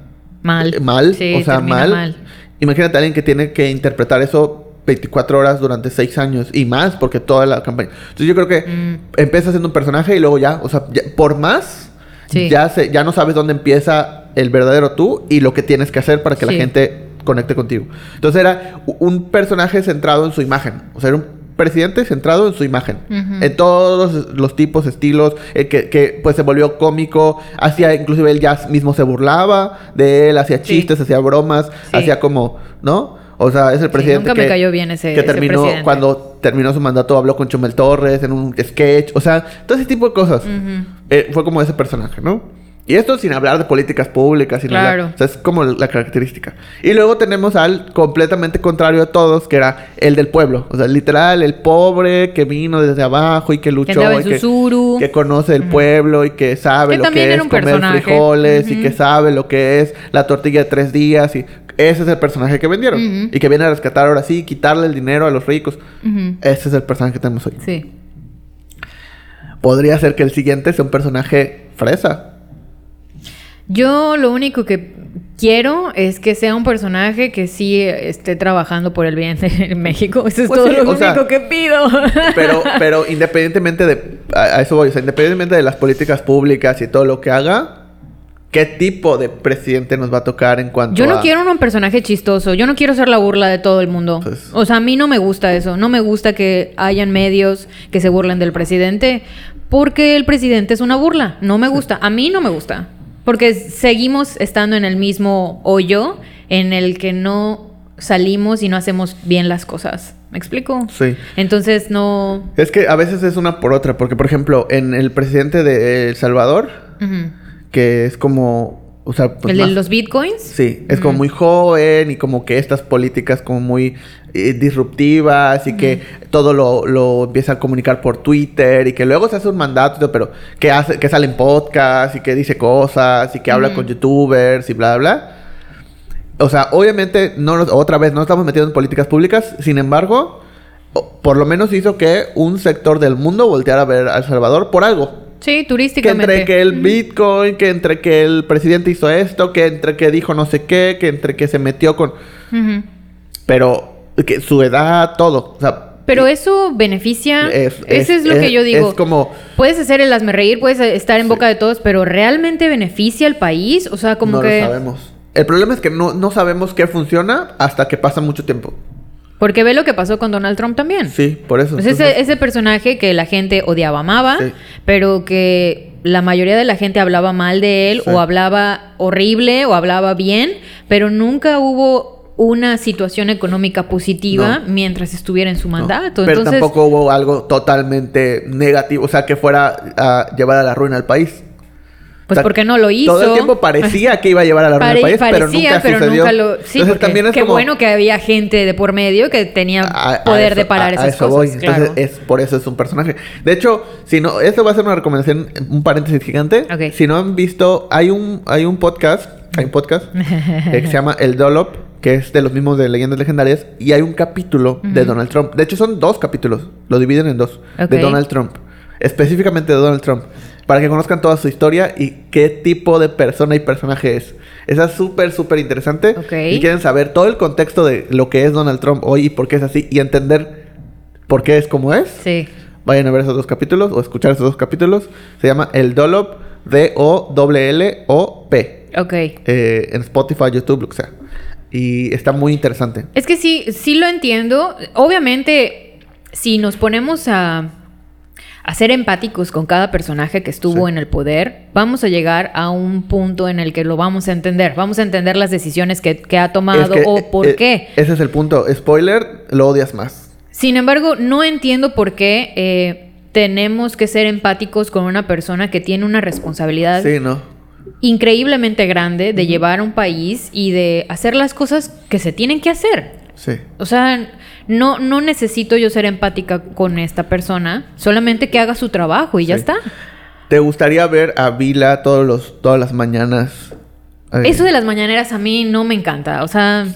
Mal. eh, mal, Sí, o sea, termina mal, imagínate a alguien que tiene que interpretar eso 24 horas durante 6 años y más, porque toda la campaña. Entonces yo creo que Mm. empieza siendo un personaje y luego ya, o sea, ya- por más, Sí. ya, se, ya no sabes dónde empieza el verdadero tú y lo que tienes que hacer para que Sí. la gente conecte contigo. Entonces era un personaje centrado en su imagen. O sea, era un presidente centrado en su imagen. En todos los tipos, estilos, eh, que, que, pues se volvió cómico, hacía, inclusive él ya mismo se burlaba de él, hacía Sí. chistes, hacía bromas, Sí. hacía como, ¿no? O sea, es el presidente nunca me que, cayó bien ese- que ese terminó, presidente. cuando terminó su mandato habló con Chumel Torres en un sketch, o sea, todo ese tipo de cosas. Eh, fue como ese personaje, ¿no? Y esto sin hablar de políticas públicas, sin Claro. hablar. O sea, es como la característica. Y luego tenemos al completamente contrario a todos, que era el del pueblo. O sea, literal, el pobre que vino desde abajo y que luchó. y que, que conoce el pueblo y que sabe Que lo que es comer personaje. frijoles y que sabe lo que es la tortilla de tres días. Y ese es el personaje que vendieron. Ujú. Y que viene a rescatar ahora sí, quitarle el dinero a los ricos. Ujú. Ese es el personaje que tenemos hoy. Sí. Podría ser que el siguiente sea un personaje fresa. Yo lo único que quiero es que sea un personaje que sí esté trabajando por el bien de México. Eso es Pues todo sí, lo o único sea, que pido. Pero, pero independientemente de... A, a eso voy. O sea, independientemente de las políticas públicas y todo lo que haga... ¿Qué tipo de presidente nos va a tocar en cuanto Yo no a... quiero un personaje chistoso. Yo no quiero ser la burla de todo el mundo. Pues- o sea, a mí no me gusta eso. No me gusta que hayan medios que se burlen del presidente porque el presidente es una burla. No me gusta. A mí no me gusta. Porque seguimos estando en el mismo hoyo en el que no salimos y no hacemos bien las cosas. ¿Me explico? Sí. Entonces no... Es que a veces es una por otra. Porque, por ejemplo, en el presidente de El Salvador... Ujú. Que es como... O sea, pues ¿El más- de los bitcoins? Sí, es como muy joven y como que estas políticas como muy eh, disruptivas y que todo lo, lo empieza a comunicar por Twitter y que luego se hace un mandato, pero que hace, que sale en podcast y que dice cosas y que habla con youtubers y bla, bla, bla. O sea, obviamente, no nos- otra vez, no estamos metidos en políticas públicas, sin embargo, por lo menos hizo que un sector del mundo volteara a ver a El Salvador por algo. Sí, Que turísticamente. entre que el Bitcoin, que entre que el presidente hizo esto, que entre que dijo no sé qué, que entre que se metió con... Pero que su edad, todo. O sea, Pero eso beneficia. Es- Ese es- es, lo es- que yo digo. es como- Puedes hacer el hazme reír, puedes estar en boca de todos, pero ¿realmente beneficia al país? O sea, como no que. lo sabemos. El problema es que no, no sabemos qué funciona hasta que pasa mucho tiempo. Porque ve lo que pasó con Donald Trump también. Sí, por eso. Pues Entonces, ese, ese personaje que la gente odiaba, amaba, Sí. pero que la mayoría de la gente hablaba mal de él, Sí. o hablaba horrible, o hablaba bien, pero nunca hubo una situación económica positiva No. mientras estuviera en su no. mandato. Pero Entonces, tampoco hubo algo totalmente negativo, o sea, que fuera a llevar a la ruina al país. Pues O sea, porque no lo hizo. Todo el tiempo parecía que iba a llevar a la Pare- país, pero nunca pero sucedió. nunca lo... Sí, Entonces, también es qué como- bueno que había gente de por medio que tenía A- a poder eso- de parar a- esas eso cosas. voy. claro. Entonces, es, por eso es un personaje. De hecho, si no, esto va a ser una recomendación, un paréntesis gigante. Si no han visto, hay un, hay un podcast, hay un podcast que se llama El Dolop, que es de los mismos de Leyendas Legendarias, y hay un capítulo de. Donald Trump. De hecho, son dos capítulos, lo dividen en dos, de Donald Trump. Específicamente de Donald Trump. Para que conozcan toda su historia y qué tipo de persona y personaje es. Esa es súper, súper interesante. Ok. Y quieren saber todo el contexto de lo que es Donald Trump hoy y por qué es así. Y entender por qué es como es. Sí. Vayan a ver esos dos capítulos o escuchar esos dos capítulos. Se llama El Dolop D-O-L-L-O-P. Ok. Eh, en Spotify, YouTube, lo que sea. Y está muy interesante. Es que sí, sí lo entiendo. Obviamente, si nos ponemos a, a ser empáticos con cada personaje que estuvo Sí. en el poder, vamos a llegar a un punto en el que lo vamos a entender. Vamos a entender las decisiones que, que ha tomado Es que, o por eh, qué. Ese es el punto. Spoiler, lo odias más. Sin embargo, no entiendo por qué eh, tenemos que ser empáticos con una persona que tiene una responsabilidad Sí, ¿no? increíblemente grande de llevar a un país y de hacer las cosas que se tienen que hacer. Sí. O sea, no, no necesito yo ser empática con esta persona, solamente que haga su trabajo y ya está. ¿Te gustaría ver a Vila todos los, todas las mañanas? eh, Eso de las mañaneras a mí no me encanta. O sea,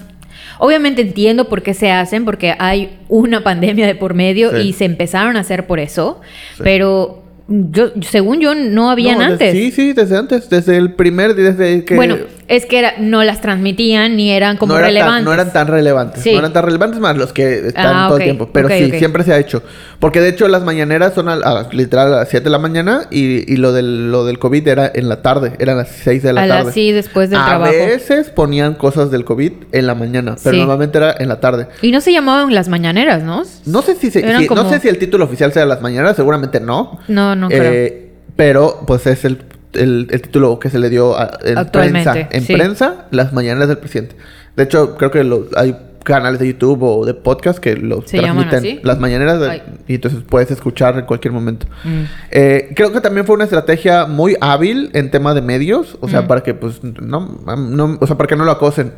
Obviamente entiendo por qué se hacen, porque hay una pandemia de por medio Sí. y se empezaron a hacer por eso, Sí. pero yo, según yo, no habían No, antes. Sí, sí, desde antes, desde el primer, desde que... Bueno, es que era- no las transmitían ni eran como no, relevantes. Tan, no eran tan relevantes. Sí. No eran tan relevantes más los que están Ah, todo el tiempo. Pero sí, siempre se ha hecho. Porque de hecho las mañaneras son a, a- literal a las 7 de la mañana y, y lo, del, lo del COVID era en la tarde. Eran las 6 de la A tarde. las- sí, después del a trabajo. veces ponían cosas del COVID en la mañana. Pero Sí. normalmente era en la tarde. Y no se llamaban las mañaneras, ¿no? No sé si, se- Eran si- como- no sé si el título oficial sea las mañanas, seguramente no. No, no creo. Eh, pero pues es el, el- el título que se le dio a- en prensa. En sí. prensa, las mañanas del presidente. De hecho, creo que lo- hay canales de YouTube o de podcast que lo ¿Se llaman transmiten. así? Las mañanas de- y entonces puedes escuchar en cualquier momento. Mm. Eh, creo que también fue una estrategia muy hábil en tema de medios, o sea, Mm. para que pues no, no- o sea, para que no lo acosen.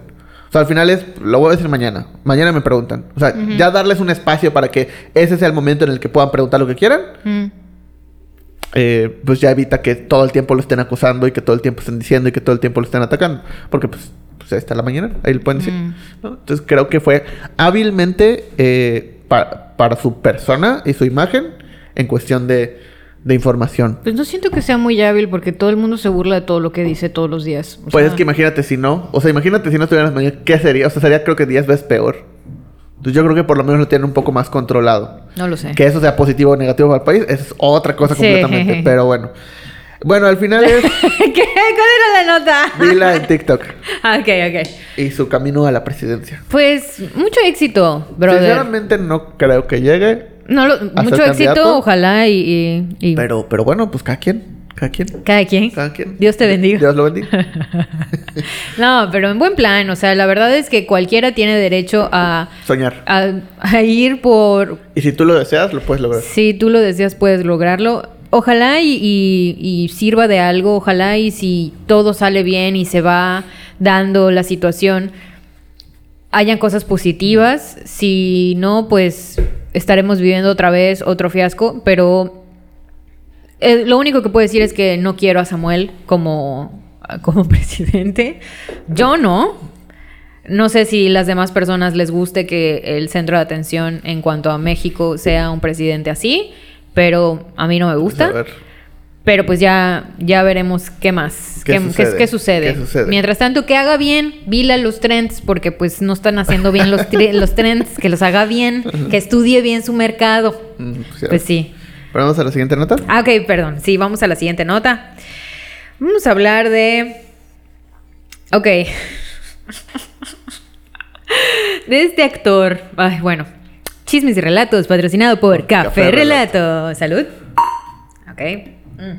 O sea, al final es, lo voy a decir mañana. Mañana me preguntan. O sea, ya darles un espacio para que ese sea el momento en el que puedan preguntar lo que quieran Mm. Eh, pues ya evita que todo el tiempo lo estén acusando y que todo el tiempo estén diciendo y que todo el tiempo lo estén atacando. Porque pues, pues ahí está la mañana, ahí lo pueden decir. Mm. ¿no? Entonces creo que fue hábilmente eh, pa- para su persona y su imagen en cuestión de, de información. Pues no siento que sea muy hábil porque todo el mundo se burla de todo lo que dice todos los días. O Pues sea, es que imagínate si no, o sea, imagínate si no estuvieran las mañanas, ¿qué sería? O sea, sería creo que 10 veces peor. Yo creo que por lo menos lo tienen un poco más controlado. No lo sé. Que eso sea positivo o negativo para el país, esa es otra cosa Sí. completamente. Pero bueno. Bueno, al final es ¿Qué? ¿Cuál era la nota? Vila en TikTok ok, ok. y su camino a la presidencia. Pues mucho éxito, brother. Sinceramente no creo que llegue, No lo- ser mucho éxito, ojalá y, y- y pero, pero bueno, pues cada quien, cada quien, cada quien. cada quien. Dios te bendiga. Dios lo bendiga. No, pero en buen plan, o sea, la verdad es que cualquiera tiene derecho a, Soñar. a, a ir por, Y si tú lo deseas, lo puedes lograr. si tú lo deseas puedes lograrlo. Ojalá y, y- y sirva de algo, ojalá y si todo sale bien y se va dando la situación, hayan cosas positivas, si no, pues estaremos viviendo otra vez otro fiasco, pero eh, lo único que puedo decir es que no quiero a Samuel como, como presidente. Yo no. No sé si las demás personas les guste que el centro de atención en cuanto a México sea un presidente así, pero a mí no me Pues a gusta. ver. Pero pues ya, ya veremos qué más, ¿Qué qué, sucede? qué- qué sucede. ¿Qué sucede? Mientras tanto, que haga bien, vila los trends, porque pues no están haciendo bien los, los trends, que los haga bien, que estudie bien su mercado. Mm, pues, Pues sí. Pero vamos a la siguiente nota. Ah, ok, perdón. Sí, vamos a la siguiente nota. Vamos a hablar de. Ok. de este actor. Ay, bueno. Chismes y relatos, patrocinado por Café, Café Relato. Salud. Ok. Mm.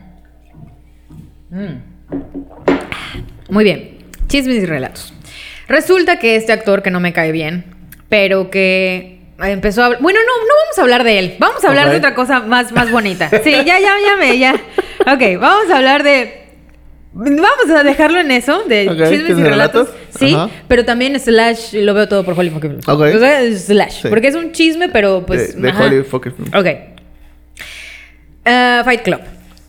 Mm. Muy bien. Chismes y relatos. Resulta que este actor que no me cae bien, pero que empezó a. Bueno, no, no vamos a hablar de él. Vamos a hablar de otra cosa más, más bonita. Sí, ya, ya, ya me, ya. Ok, vamos a hablar de. Vamos a dejarlo en eso, de chismes y relatos. Sí, Ajá. pero también slash, lo veo todo por Hollywood. Forever. Ok. O sea, slash, Sí. porque es un chisme, pero pues. de de ajá. Hollywood Focus. Ok. Ah, Fight Club.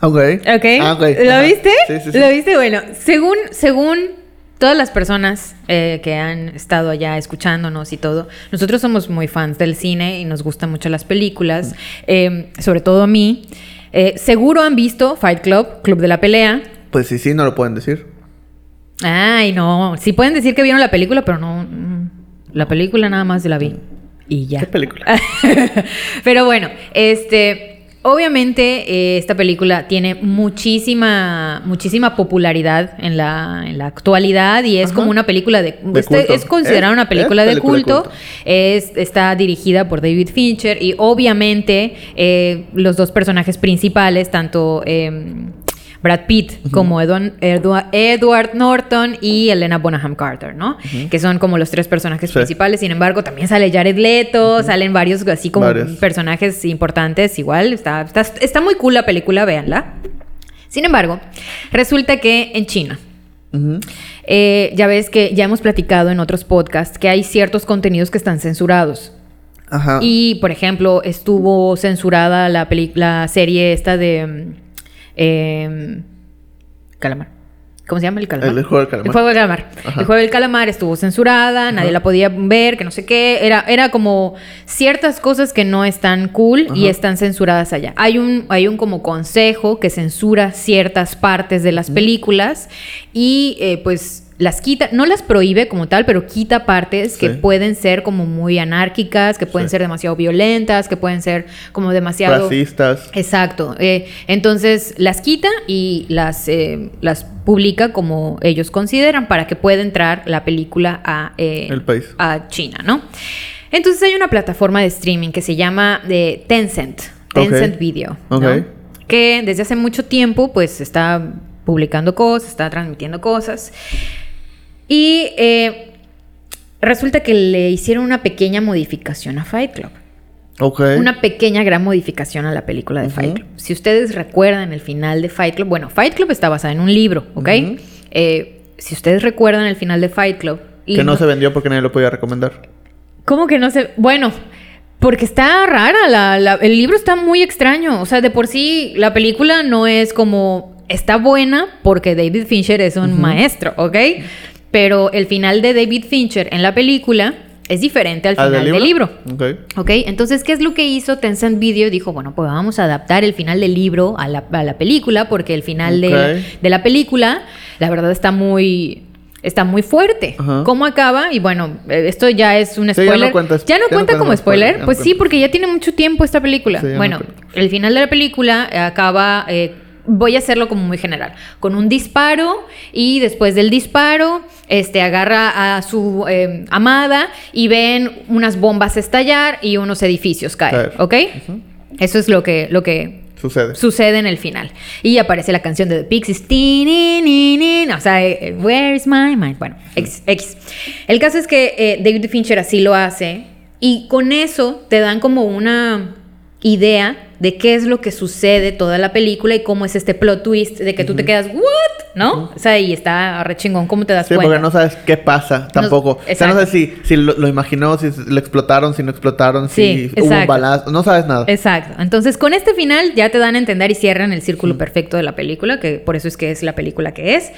Ok. ¿Ok? Ah. ¿Lo Ajá. viste? Sí, sí, sí. ¿Lo viste? Bueno, según, según todas las personas eh, que han estado allá escuchándonos y todo, nosotros somos muy fans del cine y nos gustan mucho las películas, eh, sobre todo a mí. Eh, seguro han visto Fight Club, Club de la Pelea. Pues sí, sí, no lo pueden decir. Ay, no. Sí pueden decir que vieron la película, pero no. mm, La película nada más la vi. Y ya. ¿Qué película? Pero bueno, este. Obviamente, eh, esta película tiene muchísima, muchísima popularidad en la, en la actualidad y es Ajá. como una película de. De este culto. es considerada Es- una película, es de, película de culto. culto. Es, está dirigida por David Fincher y obviamente eh, los dos personajes principales, tanto em, Brad Pitt como Edward, Edward- Edward Norton y Elena Bonham Carter, ¿no? Que son como los tres personajes Sí. principales. Sin embargo, también sale Jared Leto, salen varios así como Varios. personajes importantes. Igual, está, está, está muy cool la película, véanla. Sin embargo, resulta que en China, eh, ya ves que ya hemos platicado en otros podcasts que hay ciertos contenidos que están censurados. Ajá. Y, por ejemplo, estuvo censurada la, la serie esta de... em, Calamar. ¿Cómo se llama el calamar? El juego del calamar. El juego del calamar. Ajá. El juego del calamar estuvo censurada, nadie Ajá. la podía ver, que no sé qué. Era, era como ciertas cosas que no están cool y están censuradas allá. Hay un, hay un como consejo que censura ciertas partes de las películas y eh, pues las quita, no las prohíbe como tal, pero quita partes que pueden ser como muy anárquicas, que pueden Sí. ser demasiado violentas, que pueden ser como demasiado... Racistas. Exacto. eh, entonces las quita y las, eh, las publica como ellos consideran para que pueda entrar la película a, eh, El país. a China, ¿no? Entonces hay una plataforma de streaming que se llama de Tencent. Tencent Video, que desde hace mucho tiempo pues está publicando cosas, está transmitiendo cosas. Y eh, resulta que le hicieron una pequeña modificación a Fight Club. Ok. Una pequeña gran modificación a la película de. Fight Club. Si ustedes recuerdan el final de Fight Club, bueno, Fight Club está basada en un libro, ¿ok? Eh, si ustedes recuerdan el final de Fight Club... y Que no se vendió porque nadie lo podía recomendar. ¿Cómo que no se...? Bueno, porque está rara, la- la- el libro está muy extraño. O sea, de por sí, la película no es como... Está buena porque David Fincher es un maestro, ¿ok? Pero el final de David Fincher en la película es diferente al ¿Al final del libro. Ok. Ok, entonces, ¿qué es lo que hizo Tencent Video? Dijo, bueno, pues vamos a adaptar el final del libro a la, a la película, porque el final de, la película, la verdad, está muy... Está muy fuerte. ¿Cómo acaba? Y bueno, eh, esto ya es un Sí, ya no spoiler. cuenta- ¿Ya no ya no cuenta como spoiler, spoiler? ya no Pues sí, porque ya tiene mucho tiempo esta película. Sí, bueno, el final de la película eh, acaba... eh, Voy a hacerlo como muy general. Con un disparo y después del disparo, este agarra a su eh, amada y ven unas bombas estallar y unos edificios caer. ¿Ok? Eso es lo que, lo que Sucede. sucede en el final. Y aparece la canción de The Pixies. Tin, nin, nin, nin. O sea, eh, eh, Where is my mind? Bueno, X. X. El caso es que eh, David Fincher así lo hace. Y con eso te dan como una idea de qué es lo que sucede toda la película y cómo es este plot twist de que tú te quedas, ¿what? ¿No? O sea, y está re chingón, ¿cómo te das Sí, cuenta? porque no sabes qué pasa tampoco. o sea, no sabes si, si lo, lo imaginó, si lo explotaron, si no explotaron, Sí, si hubo un balazo. No sabes nada. Exacto. Entonces, con este final ya te dan a entender y cierran el círculo perfecto de la película, que por eso es que es la película que es.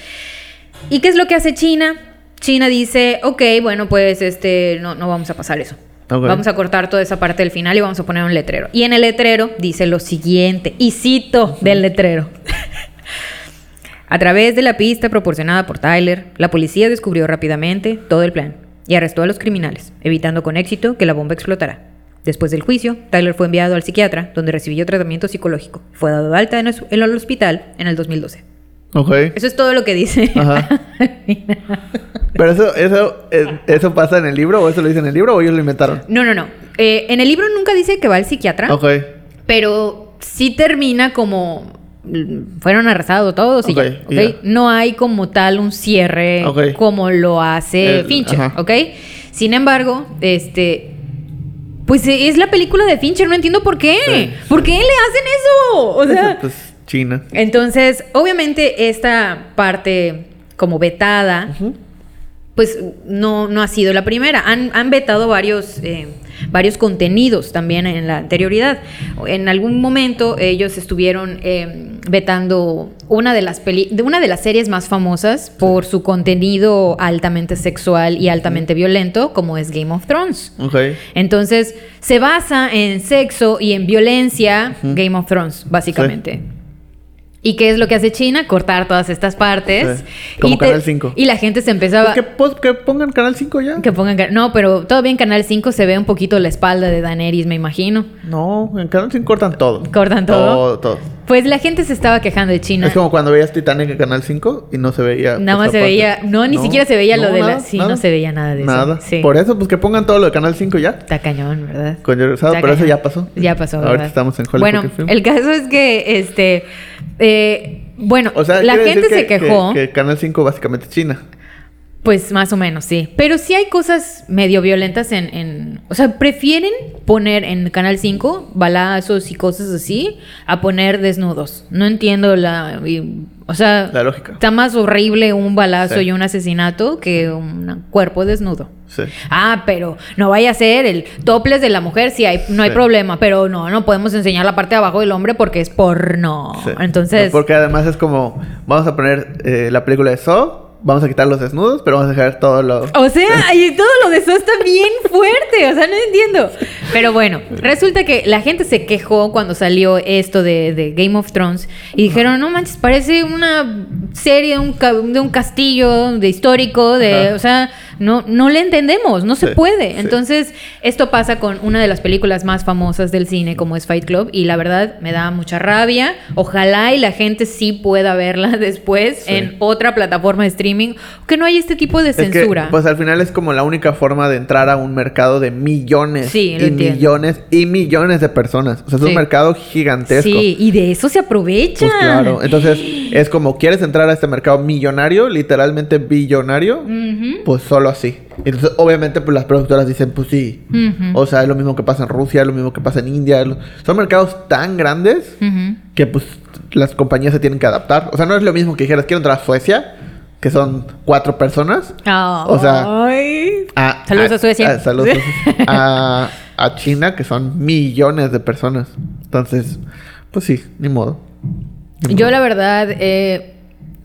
¿Y qué es lo que hace China? China dice, ok, bueno, pues este, no, no vamos a pasar eso. Vamos a cortar toda esa parte del final y vamos a poner un letrero. Y en el letrero dice lo siguiente, y cito del letrero. A través de la pista proporcionada por Tyler, la policía descubrió rápidamente todo el plan y arrestó a los criminales, evitando con éxito que la bomba explotara. Después del juicio, Tyler fue enviado al psiquiatra, donde recibió tratamiento psicológico. Fue dado de alta en el hospital en el 2012. Ok. Eso es todo lo que dice. Ajá. Pero eso, eso, eh, eso pasa en el libro, o eso lo dice en el libro, o ellos lo inventaron. no, no, no. Eh, en el libro nunca dice que va al psiquiatra, Ok. pero sí termina como mm, fueron arrestados todos y ya. No hay como tal un cierre como lo hace El- Fincher, ajá. ¿ok? Sin embargo, este... Pues eh, es la película de Fincher, no entiendo por qué. Sí, ¿Por qué le hacen eso? O sea, pues China. entonces, obviamente esta parte como vetada, pues no, no ha sido la primera. Han, han vetado varios, eh, varios contenidos también en la anterioridad. En algún momento ellos estuvieron eh, vetando una de, las peli- de una de las series más famosas por su contenido altamente sexual y altamente violento, como es Game of Thrones. Entonces, se basa en sexo y en violencia Game of Thrones, básicamente. ¿Y qué es lo que hace China? Cortar todas estas partes. Sí. Como y te- Canal 5. Y la gente se empezaba... Pues que, que pongan Canal 5 ya. Que pongan... No, pero todavía en Canal 5 se ve un poquito la espalda de Daenerys, me imagino. No, en Canal 5 cortan todo. ¿Cortan todo? Todo, todo. Pues la gente se estaba quejando de China. Es como cuando veías Titanic en Canal 5 y no se veía. Nada más se parte. veía... No, ni siquiera se veía lo de la... Sí, no se veía nada de eso. Nada. Sí. Por eso, pues que pongan todo lo de Canal 5 ya. Está cañón, ¿verdad? Con pero eso ya pasó. Ya pasó, Ahorita ¿verdad? estamos en Hollywood. Bueno, el caso es que, este... eh, bueno, O sea, la gente se que- quejó. Que, que Canal 5 básicamente es China. Pues más o menos, sí. Pero sí hay cosas medio violentas en, en- O sea, prefieren poner en Canal 5 balazos y cosas así a poner desnudos. No entiendo la... y- O sea, La lógica. está más horrible un balazo Sí. y un asesinato que un cuerpo desnudo. Sí. Ah, pero no vaya a ser el topless de la mujer, sí hay, no hay Sí. problema, pero no, no podemos enseñar la parte de abajo del hombre porque es porno. Entonces, Porque además es como, vamos a poner eh, la película de Saw, vamos a quitar los desnudos, pero vamos a dejar todo lo... o sea, y todo lo de eso está bien fuerte, o sea, no entiendo. Pero bueno, resulta que la gente se quejó cuando salió esto de, de Game of Thrones y dijeron, no manches, parece una serie de un, de un castillo, de histórico, de, Ajá. o sea, no, no le entendemos, no se Sí, puede. sí. Entonces, esto pasa con una de las películas más famosas del cine, como es Fight Club, y la verdad me da mucha rabia. Ojalá y la gente sí pueda verla después Sí. en otra plataforma de streaming, que no hay este tipo de Es que, censura. pues al final es como la única forma de entrar a un mercado de millones Sí, y entiendo. millones y millones de personas. O sea, es Sí. un mercado gigantesco. Sí, y de eso se aprovechan. Pues claro. Entonces, es como quieres entrar a este mercado millonario, literalmente billonario, pues solo así. Entonces, obviamente, pues las productoras dicen, pues sí. O sea, es lo mismo que pasa en Rusia, es lo mismo que pasa en India. lo- Son mercados tan grandes que pues las compañías se tienen que adaptar. O sea, no es lo mismo que dijeras, quiero entrar a Suecia, que son cuatro personas. O sea, Ay. A, Saludos a Suecia. a- saludos a. A- China, que son millones de personas. Entonces, pues sí, ni modo. Ni Yo modo. la verdad, eh,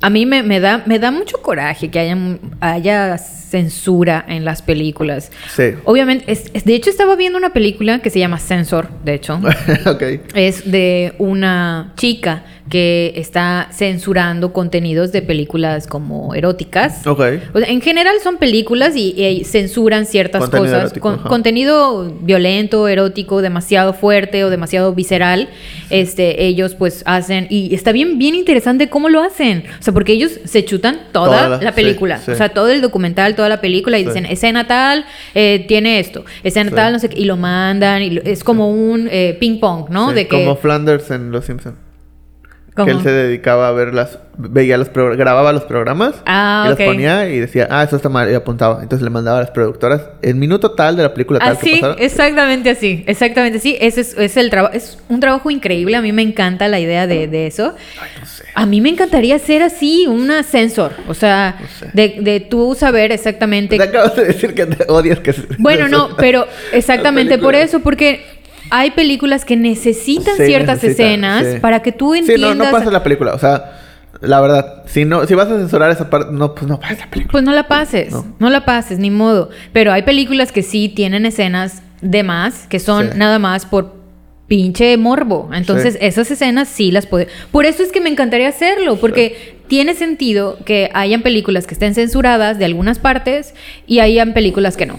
a mí me, me da, me da mucho coraje que haya, haya censura en las películas. Sí. Obviamente, es- es- de hecho estaba viendo una película que se llama Censor, de hecho. ok. es de una chica que está censurando contenidos de películas como eróticas. Ok. O sea, en general son películas y, y censuran ciertas Contenido cosas. erótico, Con- ajá. contenido violento, erótico, demasiado fuerte o demasiado visceral. Este, ellos pues hacen. Y está bien, bien interesante cómo lo hacen. O sea, porque ellos se chutan toda, Toda la, sí, película. sí. O sea, todo el documental, toda la película. Y Sí. dicen, escena tal, eh, tiene esto. Escena tal, no sé qué. Y lo mandan. Y lo- es como un eh, ping pong, ¿no? De que. Como Flanders en Los Simpsons. Como- Que él se dedicaba a ver las... Veía los progr- grababa los programas. Ah, y ok. los ponía y decía, ah, eso está mal. Y apuntaba. Entonces le mandaba a las productoras el minuto tal de la película tal que Así, pasara. exactamente así, exactamente así. Ese es, es el trabajo, es un trabajo increíble. A mí me encanta la idea de, de eso. Ay, no sé. A mí me encantaría ser así, una sensor. O sea, No sé. de, de tú saber exactamente. Te acabas de decir que te odias que... Bueno, no, pero exactamente por eso, porque hay películas que necesitan Sí, ciertas necesita, escenas sí. para que tú Sí, entiendas. no, no pasa la película. O sea, la verdad, si no, si vas a censurar esa parte, no, pues no pasa la película. Pues no la pases, no. No. la pases, ni modo. Pero hay películas que sí tienen escenas de más, que son Sí. nada más por pinche morbo. Entonces, Sí. esas escenas sí las puede. Por eso es que me encantaría hacerlo, porque tiene sentido que hayan películas que estén censuradas de algunas partes y hayan películas que no.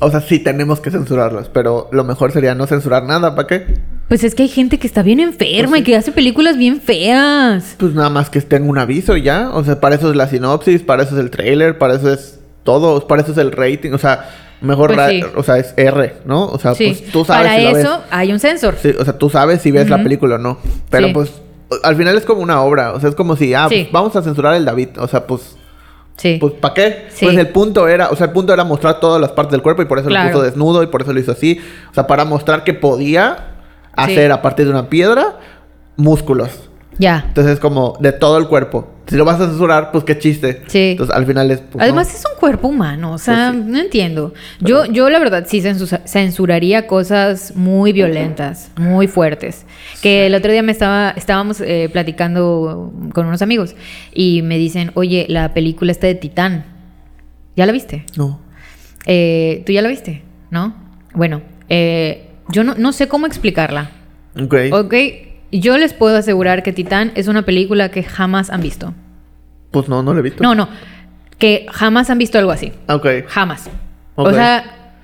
O sea, sí tenemos que censurarlas, pero lo mejor sería no censurar nada, ¿para qué? Pues es que hay gente que está bien enferma Pues y que hace películas bien feas. Pues nada más que estén un aviso y ya. O sea, para eso es la sinopsis, para eso es el trailer, para eso es todo, para eso es el rating. O sea, mejor, Pues sí. o sea, es R, ¿no? O sea, Sí, pues tú sabes para si eso hay un censor. ves. Sí, o sea, tú sabes si ves la película o no. Pero pues al final es como una obra. O sea, es como si, ah, pues, vamos a censurar el David. O sea, pues Sí. Pues, ¿para qué? Sí. Pues el punto era, o sea, el punto era mostrar todas las partes del cuerpo y por eso Claro. lo puso desnudo y por eso lo hizo así. O sea, para mostrar que podía Sí. hacer a partir de una piedra músculos. Ya. Entonces es como de todo el cuerpo. Si lo vas a censurar, pues qué chiste. Sí. Entonces al final es. pues, Además no. es un cuerpo humano, o sea, Pues sí. no entiendo. Yo, yo la verdad sí censu- censuraría cosas muy violentas, muy fuertes. Que el otro día me estaba, estábamos eh, platicando con unos amigos y me dicen, oye, la película está de Titán. ¿Ya la viste? No. Eh, ¿Tú ya la viste? ¿No? Bueno, eh, yo no, no sé cómo explicarla. Ok. Ok, yo les puedo asegurar que Titán es una película que jamás han visto. Pues no, no lo he visto. No, no, que jamás han visto algo así. Ok. Jamás. Ok. O sea,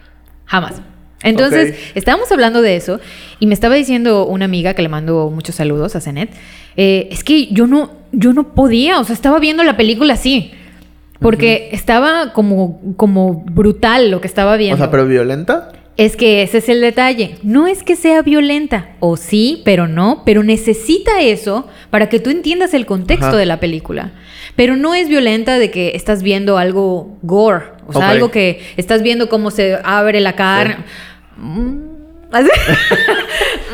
jamás. Entonces, estábamos hablando de eso y me estaba diciendo una amiga que le mando muchos saludos a Zenet. eh, es que yo no, yo no podía, o sea, estaba viendo la película así. Porque estaba como, como brutal lo que estaba viendo. O sea, pero violenta. Es que ese es el detalle. No es que sea violenta, o sí, pero no, pero necesita eso para que tú entiendas el contexto Ajá. de la película. Pero no es violenta de que estás viendo algo gore, o sea, algo que estás viendo cómo se abre la carne. Mm, así.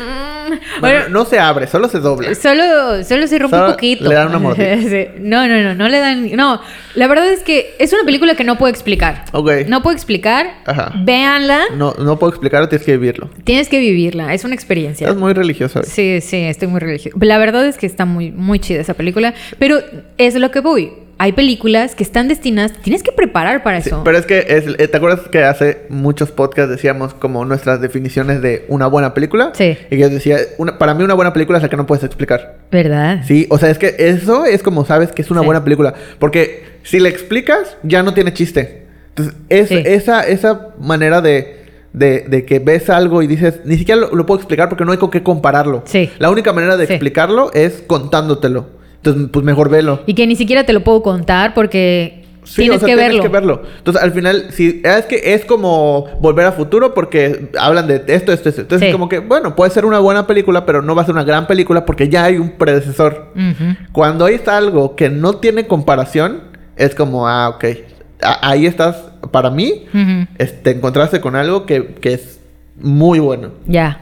Bueno, no se abre, solo se dobla. Solo, solo se rompe Solo un poquito. le dan una mordida. Sí. No, no, no, no le dan. No, la verdad es que es una película que no puedo explicar. Ok. No puedo explicar. Ajá. Véanla. No, no puedo explicarlo, tienes que vivirlo. Tienes que vivirla. Es una experiencia. Estás muy religioso hoy. Sí, sí, estoy muy religiosa. La verdad es que está muy, muy chida esa película. Pero es lo que voy. Hay películas que están destinadas. Tienes que preparar para Sí, eso. pero es que, es- eh, ¿te acuerdas que hace muchos podcasts decíamos como nuestras definiciones de una buena película? Sí. Y que yo decía, una, para mí una buena película es la que no puedes explicar. ¿Verdad? Sí, o sea, es que eso es como sabes que es una Sí. buena película. Porque si le explicas, ya no tiene chiste. Entonces, es, Sí. esa, esa manera de, de, de que ves algo y dices, ni siquiera lo, lo puedo explicar porque no hay con qué compararlo. Sí. La única manera de Sí. explicarlo es contándotelo. Entonces, pues mejor velo. Y que ni siquiera te lo puedo contar porque Sí, tienes, o sea, que tienes verlo. que verlo. Entonces, al final, sí, es que es como volver a futuro porque hablan de esto, esto, esto. Entonces, Sí. como que, bueno, puede ser una buena película, pero no va a ser una gran película porque ya hay un predecesor. Ujú. Cuando hay algo que no tiene comparación, es como, ah, ok. A- ahí estás, para mí, es- te encontraste con algo que, que es muy bueno. Ya.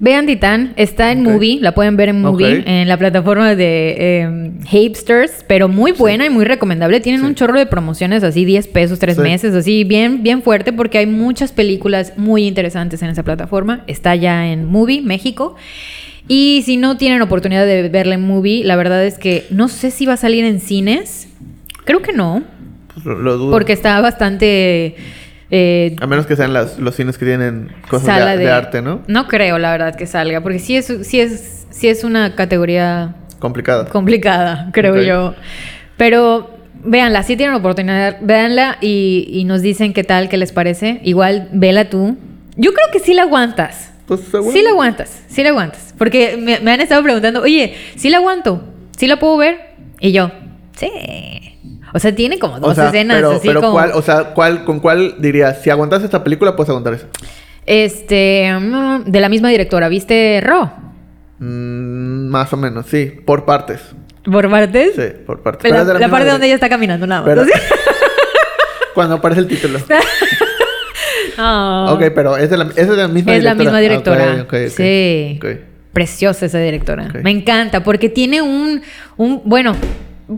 Vean Titán, está en. Movie, la pueden ver en Movie, en la plataforma de eh, Hipsters, pero muy buena y muy recomendable. Tienen Sí. un chorro de promociones, así 10 pesos, 3 Sí. meses, así bien, bien fuerte, porque hay muchas películas muy interesantes en esa plataforma. Está ya en Movie, México. Y si no tienen oportunidad de verla en Movie, la verdad es que no sé si va a salir en cines. Creo que no, Pues lo, lo dudo. porque está bastante... eh, A menos que sean las, los cines que tienen cosas de, sala de arte, ¿no? No creo, la verdad, que salga, porque sí es, sí es, sí es una categoría Complicada. complicada, creo Ok. yo. Pero véanla, si tienen oportunidad, véanla y, y nos dicen qué tal, qué les parece. Igual, vela tú. Yo creo que sí la aguantas. Pues seguro. Sí la aguantas, sí la aguantas. Porque me, me han estado preguntando, oye, ¿sí la aguanto? ¿Sí la puedo ver? Y yo, sí. O sea, tiene como dos O sea, escenas pero, así pero como... ¿cuál, o sea, ¿cuál, ¿con cuál dirías? Si aguantas esta película, puedes aguantar esa. Este, mm, de la misma directora, ¿viste Ro? Mm, más o menos, sí. Por partes. ¿Por partes? Sí, por partes. La, Pero es la misma parte donde ella está caminando, nada más. Cuando aparece el título. Ah. Ok, pero es de la, es de la misma Es la directora. misma directora. Ok, ok, ok. Sí. Preciosa esa directora. Me encanta porque tiene un, un... Bueno,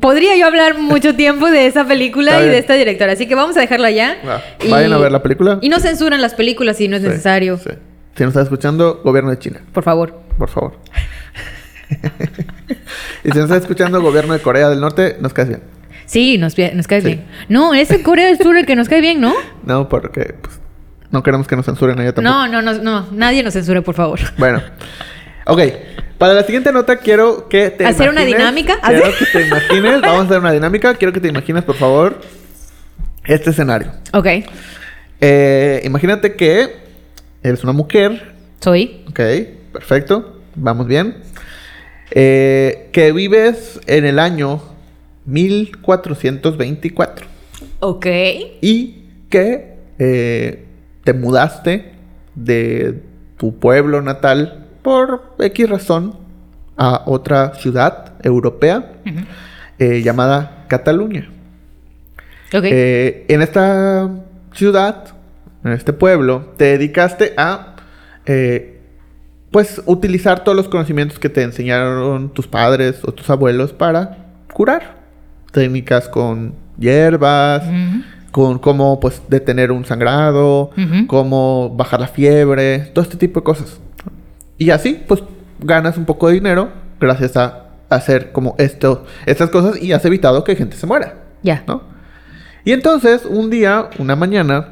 podría yo hablar mucho tiempo de esa película y de esta directora. Así que vamos a dejarla ya. Va. Vayan a ver la película. Y no censuran las películas si no es Sí, necesario. sí. Si nos está escuchando, gobierno de China, Por favor. por favor. y si nos está escuchando, gobierno de Corea del Norte, nos caes bien. Sí, nos, nos cae Sí. bien. No, es el Corea del Sur el que nos cae bien, ¿no? No, porque pues, no queremos que nos censuren allá tampoco. No, no, no, no. Nadie nos censure, por favor. Bueno, ok. Para la siguiente nota quiero que te ¿Hacer una dinámica? Quiero que te imagines. Vamos a hacer una dinámica. Quiero que te imagines, por favor, este escenario. Ok. Eh, imagínate que eres una mujer. Soy. Ok, perfecto. Vamos bien. Eh, que vives en el año 1424. Ok. Y que eh, te mudaste de tu pueblo natal por X razón a otra ciudad europea eh, llamada Cataluña. Eh, en esta ciudad, en este pueblo, te dedicaste a, eh, pues, utilizar todos los conocimientos que te enseñaron tus padres o tus abuelos para curar. Técnicas con hierbas, con cómo, pues, detener un sangrado, cómo bajar la fiebre, todo este tipo de cosas. Y así, pues, ganas un poco de dinero gracias a hacer como esto, estas cosas y has evitado que gente se muera. Ya. ¿no? Y entonces, un día, una mañana,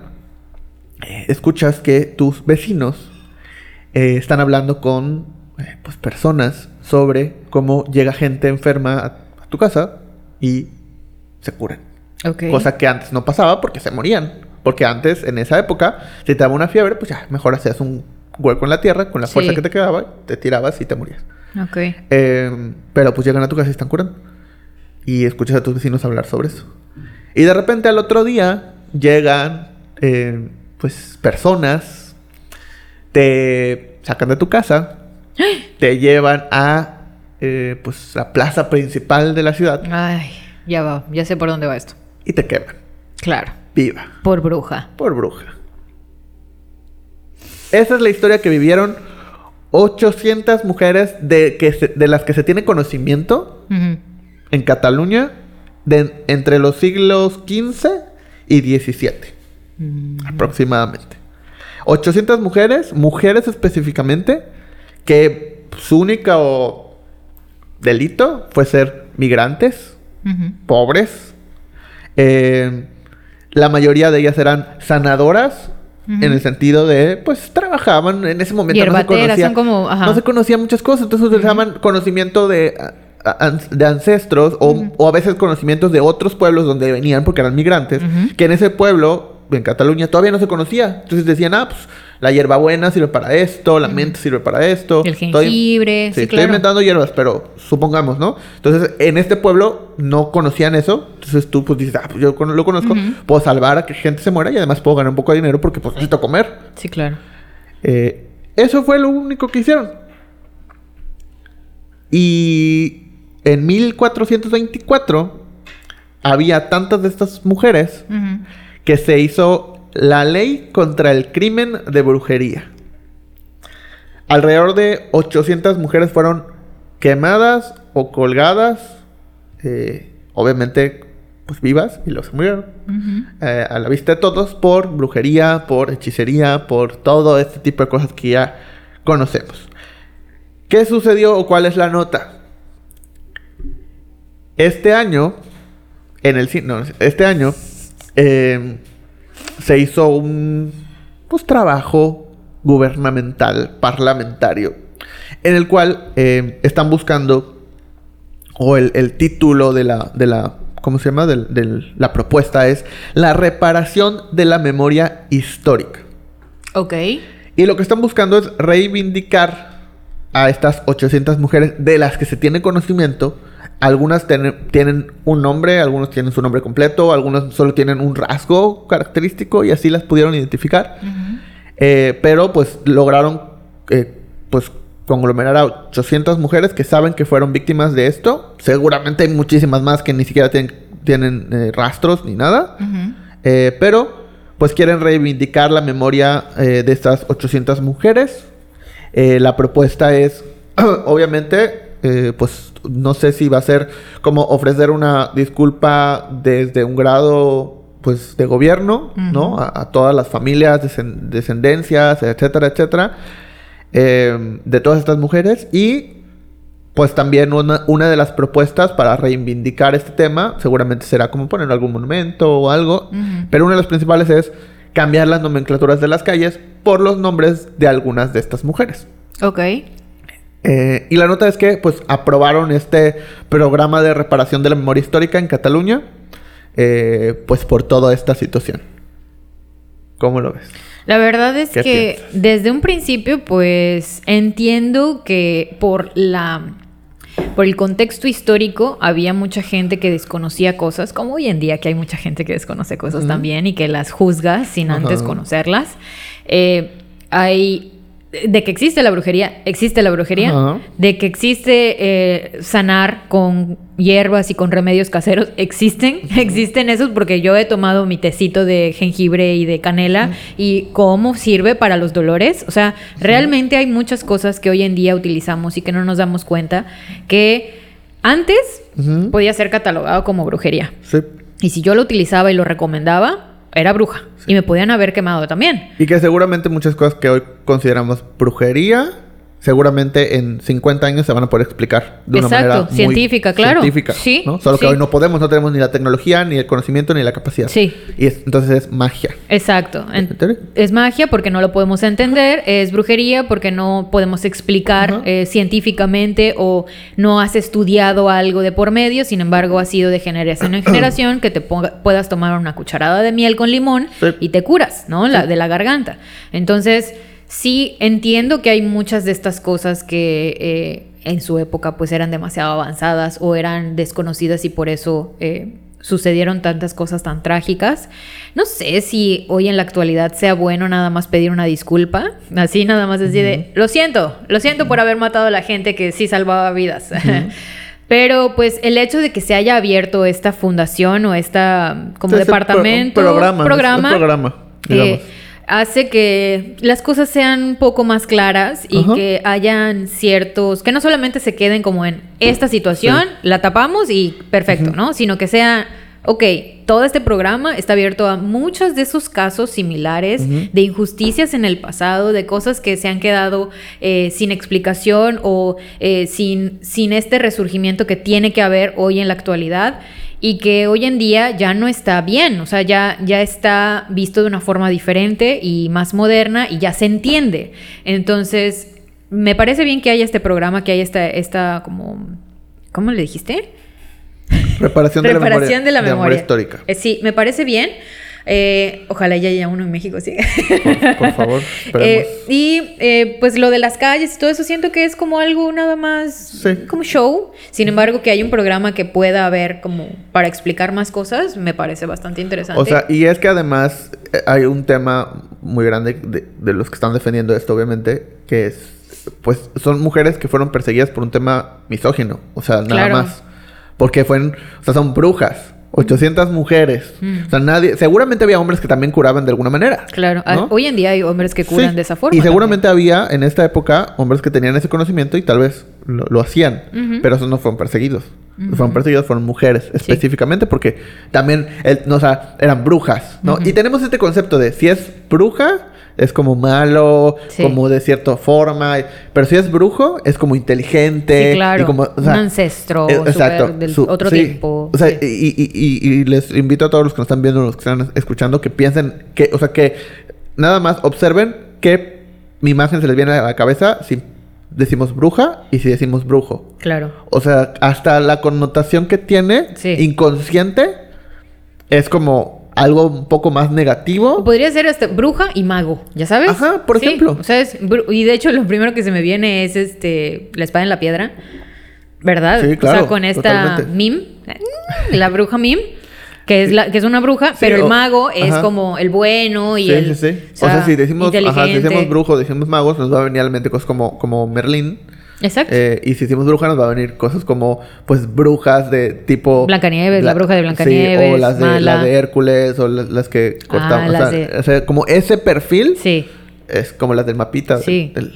eh, escuchas que tus vecinos eh, están hablando con eh, pues, personas sobre cómo llega gente enferma a, a tu casa y se curan. Ok. Cosa que antes no pasaba porque se morían. Porque antes, en esa época, si te daba una fiebre, pues ya, mejor hacías un hueco en la tierra con la fuerza Sí. que te quedaba, te tirabas y te morías. Ok. Eh, pero pues llegan a tu casa y están curando. Y escuchas a tus vecinos hablar sobre eso. Y de repente al otro día llegan eh, pues personas, te sacan de tu casa, te llevan a eh, pues la plaza principal de la ciudad Ay, ya va. Ya sé por dónde va esto. y te queman. Claro. Viva. Por bruja. Por bruja. Esa es la historia que vivieron 800 mujeres de, que se- de las que se tiene conocimiento en Cataluña de entre los siglos XV y XVII, aproximadamente. 800 mujeres, mujeres específicamente, que su único delito fue ser migrantes, pobres. Eh, la mayoría de ellas eran sanadoras. En el sentido de, pues, trabajaban en ese momento. No se conocía, son como- ajá. no se conocían muchas cosas, entonces utilizaban conocimiento de, a- a- de ancestros o, o a veces conocimientos de otros pueblos donde venían porque eran migrantes, que en ese pueblo, en Cataluña, todavía no se conocía. Entonces decían, ah, pues la hierbabuena sirve para esto, la menta sirve para esto. El Estoy- jengibre, sí, estoy inventando hierbas, pero supongamos, ¿no? Entonces, en este pueblo no conocían eso. Entonces tú pues dices, ah, pues yo lo conozco, puedo salvar a que gente se muera y además puedo ganar un poco de dinero porque pues necesito comer. Sí, claro. Eh, eso fue lo único que hicieron. Y en 1424 había tantas de estas mujeres que se hizo la ley contra el crimen de brujería. Alrededor de 800 mujeres fueron quemadas o colgadas, eh, obviamente pues vivas y los murieron eh, a la vista de todos por brujería, por hechicería, por todo este tipo de cosas que ya conocemos. ¿Qué sucedió o cuál es la nota? Este año, en el no, este año eh, se hizo un pues, trabajo gubernamental, parlamentario, en el cual eh, están buscando o el, el título de la, de la, ¿cómo se llama? Del- del- la propuesta es la reparación de la memoria histórica. Ok. Y lo que están buscando es reivindicar a estas 800 mujeres de las que se tiene conocimiento. Algunas tienen, tienen un nombre, algunos tienen su nombre completo, algunos solo tienen un rasgo característico y así las pudieron identificar. Eh, pero pues lograron eh, pues conglomerar a 800 mujeres que saben que fueron víctimas de esto. Seguramente hay muchísimas más que ni siquiera tienen, tienen eh, rastros ni nada. Eh, pero pues quieren reivindicar la memoria de estas 800 mujeres. La propuesta es, obviamente, eh, pues no sé si va a ser como ofrecer una disculpa desde un grado pues de gobierno, ¿no? A, a todas las familias, descen- descendencias, etcétera, etcétera, eh, de todas estas mujeres y pues también una, una de las propuestas para reivindicar este tema, seguramente será como poner algún monumento o algo, pero una de las principales es cambiar las nomenclaturas de las calles por los nombres de algunas de estas mujeres. Ok. Eh, y la nota es que pues aprobaron este programa de reparación de la memoria histórica en Cataluña, eh, pues por toda esta situación. ¿Cómo lo ves? La verdad es ¿Qué que piensas? desde un principio, pues entiendo que por la por el contexto histórico había mucha gente que desconocía cosas, como hoy en día que hay mucha gente que desconoce cosas Ujú. también y que las juzga sin antes Ajá. conocerlas. Eh, hay de que existe la brujería, existe la brujería, de que existe eh, sanar con hierbas y con remedios caseros, existen, existen esos porque yo he tomado mi tecito de jengibre y de canela y cómo sirve para los dolores. O sea, realmente hay muchas cosas que hoy en día utilizamos y que no nos damos cuenta que antes podía ser catalogado como brujería. Sí. Y si yo lo utilizaba y lo recomendaba, era bruja. Y me podían haber quemado también. Y que seguramente muchas cosas que hoy consideramos brujería, seguramente en 50 años se van a poder explicar de una manera muy científica, claro. científica, Sí, ¿no? Solo que sí. hoy no podemos, no tenemos ni la tecnología, ni el conocimiento, ni la capacidad. Sí. Y es- entonces es magia. Exacto. Es magia porque no lo podemos entender, es brujería porque no podemos explicar eh, científicamente o no has estudiado algo de por medio, sin embargo ha sido de generación en generación que te ponga- puedas tomar una cucharada de miel con limón Sí. y te curas, ¿no? La, de la garganta. Entonces, sí entiendo que hay muchas de estas cosas que eh, en su época pues eran demasiado avanzadas o eran desconocidas y por eso... eh, sucedieron tantas cosas tan trágicas. No sé si hoy en la actualidad sea bueno nada más pedir una disculpa, así nada más decir de, lo siento, lo siento por haber matado a la gente que sí salvaba vidas. Pero pues el hecho de que se haya abierto esta fundación o esta como pro- departamento, un programa, programa, programa, eh. Hace que las cosas sean un poco más claras y Ajá. que hayan ciertos, que no solamente se queden como en esta situación, la tapamos y perfecto. ¿no? Sino que sea, ok, todo este programa está abierto a muchos de esos casos similares de injusticias en el pasado, de cosas que se han quedado eh, sin explicación o eh, sin, sin este resurgimiento que tiene que haber hoy en la actualidad y que hoy en día ya no está bien, o sea, ya, ya está visto de una forma diferente y más moderna y ya se entiende. Entonces, me parece bien que haya este programa, que haya esta, esta como, ¿cómo le dijiste? Reparación de Reparación la memoria, histórica. Eh, sí, me parece bien. Eh, ojalá ya haya uno en México, sí. Por, por favor. Eh, y eh, pues lo de las calles y todo eso siento que es como algo nada más Sí. como show. Sin embargo, que hay un programa que pueda haber como para explicar más cosas, me parece bastante interesante. O sea, y es que además eh, hay un tema muy grande de, de los que están defendiendo esto, obviamente, que es, pues, son mujeres que fueron perseguidas por un tema misógino. O sea, nada Claro. más. Porque fueron, o sea, son brujas. 800 mujeres. Mm. O sea, nadie, seguramente había hombres que también curaban de alguna manera. claro, ah, ¿no? hoy en día hay hombres que curan Sí. de esa forma. Y seguramente había en esta época hombres que tenían ese conocimiento y tal vez lo, lo hacían. Pero esos no fueron perseguidos. Fueron perseguidos fueron mujeres específicamente porque también el- no, o sea, eran brujas, ¿no? Y tenemos este concepto de si es bruja es como malo, Sí. como de cierta forma, pero si es brujo es como inteligente. Sí, claro. y como o un sea, ancestro eh, exacto, del su- otro sí. tiempo. O sea, sí. y, y- y- y les invito a todos los que nos están viendo, los que están escuchando, que piensen que, o sea, que nada más observen qué imagen se les viene a la cabeza si decimos bruja y si decimos brujo. Claro. O sea, hasta la connotación que tiene inconsciente es como algo un poco más negativo. Podría ser este bruja y mago, ¿ya sabes? Ajá, por Sí, ejemplo. O sea, es y de hecho lo primero que se me viene es este la espada en la piedra. ¿Verdad? Sí, O sea, claro, con esta totalmente. Mim, la bruja Mim, que es la que es una bruja, Sí, pero el o- mago es ajá. como el bueno y Sí, el sí, sí. O sea, si decimos, ajá, si decimos brujo, decimos magos, nos va a venir a la mente cosas como, como Merlín. Exacto. Eh, y si decimos bruja, nos va a venir cosas como, pues, brujas de tipo... Blancanieves, la bruja de Blancanieves, Sí, o las de, mala. la de Hércules, o las, las que cortamos. las o, sea, de- o sea, como ese perfil sí. es como las del mapita. del- Sí. del-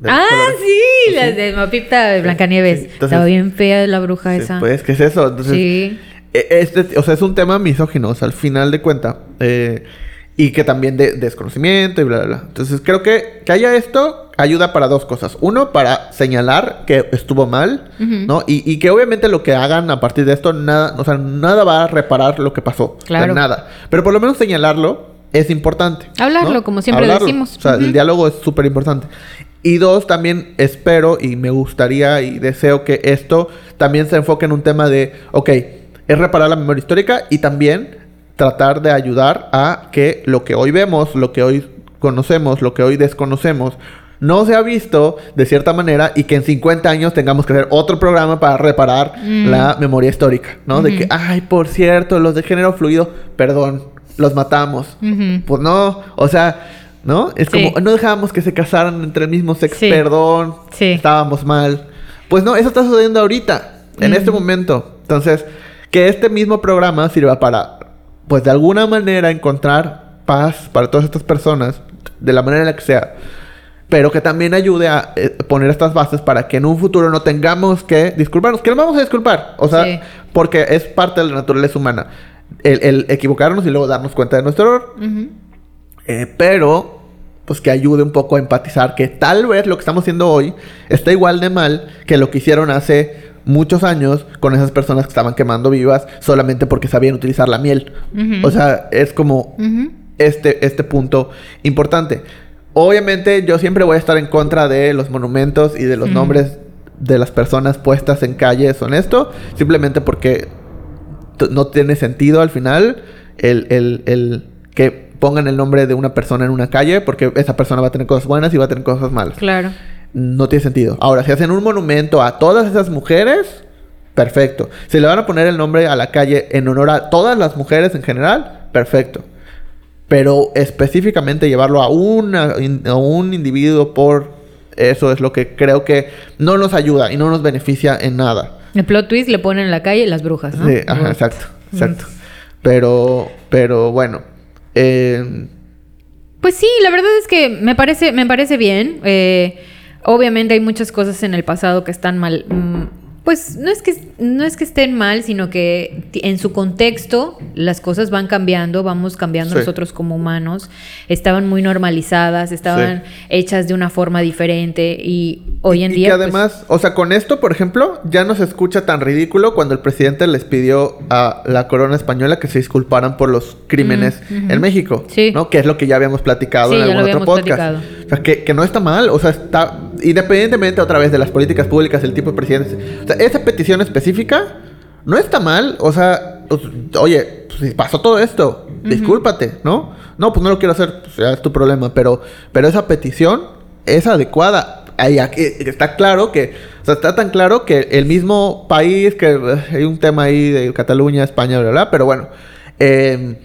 del Ah, color. sí, las de Mapita de Blancanieves. Sí, entonces- Estaba bien fea la bruja esa. pues, ¿qué es eso? Entonces, sí. E- Este, o sea, es un tema misógino, o sea, al final de cuenta. eh, y que también de desconocimiento y bla, bla, bla. Entonces, creo que que haya esto ayuda para dos cosas. Uno, para señalar que estuvo mal. ¿no? Y, y que obviamente lo que hagan a partir de esto, nada, o sea, nada va a reparar lo que pasó. O sea, Claro. nada. Pero por lo menos señalarlo es importante. Hablarlo, ¿no? como siempre decimos. O sea, el diálogo es súper importante. Y dos, también espero y me gustaría y deseo que esto también se enfoque en un tema de, ok, es reparar la memoria histórica y también tratar de ayudar a que lo que hoy vemos, lo que hoy conocemos, lo que hoy desconocemos, no se ha visto de cierta manera y que en 50 años tengamos que hacer otro programa para reparar Mm. la memoria histórica, ¿no? De que, ay, por cierto, los de género fluido, perdón, los matamos. Pues no, o sea, ¿no? Es Sí. como, no dejábamos que se casaran entre el mismo sexo, Sí. perdón, Sí. estábamos mal. Pues no, eso está sucediendo ahorita, en este momento. Entonces, que este mismo programa sirva para, pues de alguna manera, encontrar paz para todas estas personas, de la manera en la que sea. Pero que también ayude a eh, poner estas bases para que en un futuro no tengamos que disculparnos. Que no vamos a disculpar. O sea, Sí. porque es parte de la naturaleza humana. El, el equivocarnos y luego darnos cuenta de nuestro error. Eh, pero, pues que ayude un poco a empatizar que tal vez lo que estamos haciendo hoy está igual de mal que lo que hicieron hace muchos años con esas personas que estaban quemando vivas solamente porque sabían utilizar la miel. O sea, es como este, este punto importante. Obviamente yo siempre voy a estar en contra de los monumentos y de los nombres de las personas puestas en calles honesto, simplemente porque no tiene sentido al final el, el- el que pongan el nombre de una persona en una calle porque esa persona va a tener cosas buenas y va a tener cosas malas. Claro. No tiene sentido. Ahora, si hacen un monumento a todas esas mujeres, perfecto. Si le van a poner el nombre a la calle en honor a todas las mujeres en general, perfecto. Pero específicamente llevarlo a, una, a un individuo por eso es lo que creo que no nos ayuda y no nos beneficia en nada. El plot twist le ponen en la calle las brujas, ¿no? Sí, ajá, exacto, exacto. Pero, pero bueno, eh, Pues sí, la verdad es que me parece, me parece bien. Eh, obviamente hay muchas cosas en el pasado que están mal. Pues no es que no es que estén mal, sino que en su contexto las cosas van cambiando, vamos cambiando Sí. nosotros como humanos. Estaban muy normalizadas, estaban hechas de una forma diferente y hoy en y día que pues, además, o sea, con esto, por ejemplo, ya no se escucha tan ridículo cuando el presidente les pidió a la corona española que se disculparan por los crímenes en México, Sí. ¿no? Que es lo que ya habíamos platicado en algún otro podcast. platicado. O sea, que, que no está mal, o sea, está independientemente otra vez de las políticas públicas, el tipo de presidentes. O sea, esa petición específica no está mal, o sea, pues, oye, pues, pasó todo esto, discúlpate, ¿no? No, pues no lo quiero hacer, pues ya es tu problema, pero, pero esa petición es adecuada. Ahí, aquí está claro que, o sea, está tan claro que el mismo país, que hay un tema ahí de Cataluña, España, bla, bla, bla, pero bueno, eh,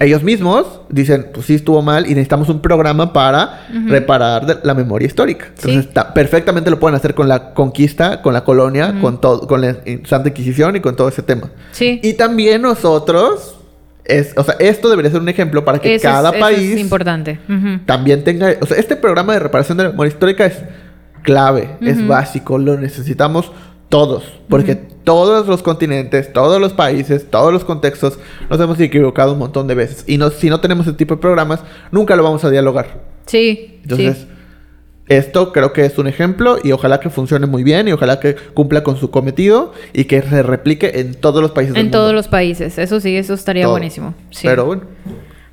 ellos mismos dicen, pues sí estuvo mal y necesitamos un programa para reparar la memoria histórica. Entonces, Sí. está- perfectamente lo pueden hacer con la conquista, con la colonia, con todo, con la Santa Inquisición y con todo ese tema. sí. Y también nosotros, es, o sea, esto debería ser un ejemplo para que Eso cada país es importante. También tenga, o sea, este programa de reparación de la memoria histórica es clave, es básico, lo necesitamos todos, porque todos los continentes, todos los países, todos los contextos nos hemos equivocado un montón de veces y no, si no tenemos ese tipo de programas, nunca lo vamos a dialogar. Sí, Entonces, sí. esto creo que es un ejemplo y ojalá que funcione muy bien y ojalá que cumpla con su cometido y que se replique en todos los países del En mundo. todos los países. Eso sí, eso estaría Todo. buenísimo. Sí. Pero bueno,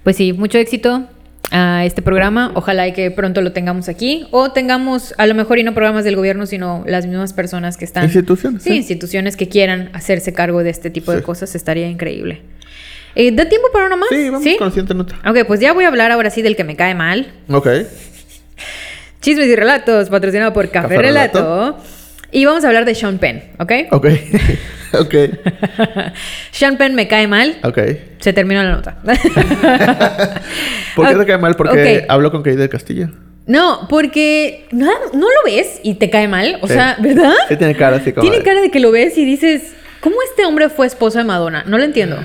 Pues sí, mucho éxito a este programa. Ojalá y que pronto lo tengamos aquí. O tengamos, a lo mejor, y no programas del gobierno, sino las mismas personas que están. Instituciones, Sí, sí. instituciones que quieran hacerse cargo de este tipo de Sí. cosas. Estaría increíble. Eh, ¿Da tiempo para uno más? sí, vamos con la siguiente nota. Ok, pues ya voy a hablar ahora sí del que me cae mal. Ok. Chismes y relatos, patrocinado por Café, Café Relato. Relato. Y vamos a hablar de Sean Penn, ¿ok? Ok. ok. Sean Penn me cae mal. Ok. Se terminó la nota. ¿Por qué te cae mal? Porque ok. hablo con Kate del Castillo. No, porque no, no lo ves y te cae mal. O Sí. sea, ¿verdad? Sí, tiene cara así como. Tiene de- cara de que lo ves y dices, ¿cómo este hombre fue esposo de Madonna? No lo entiendo.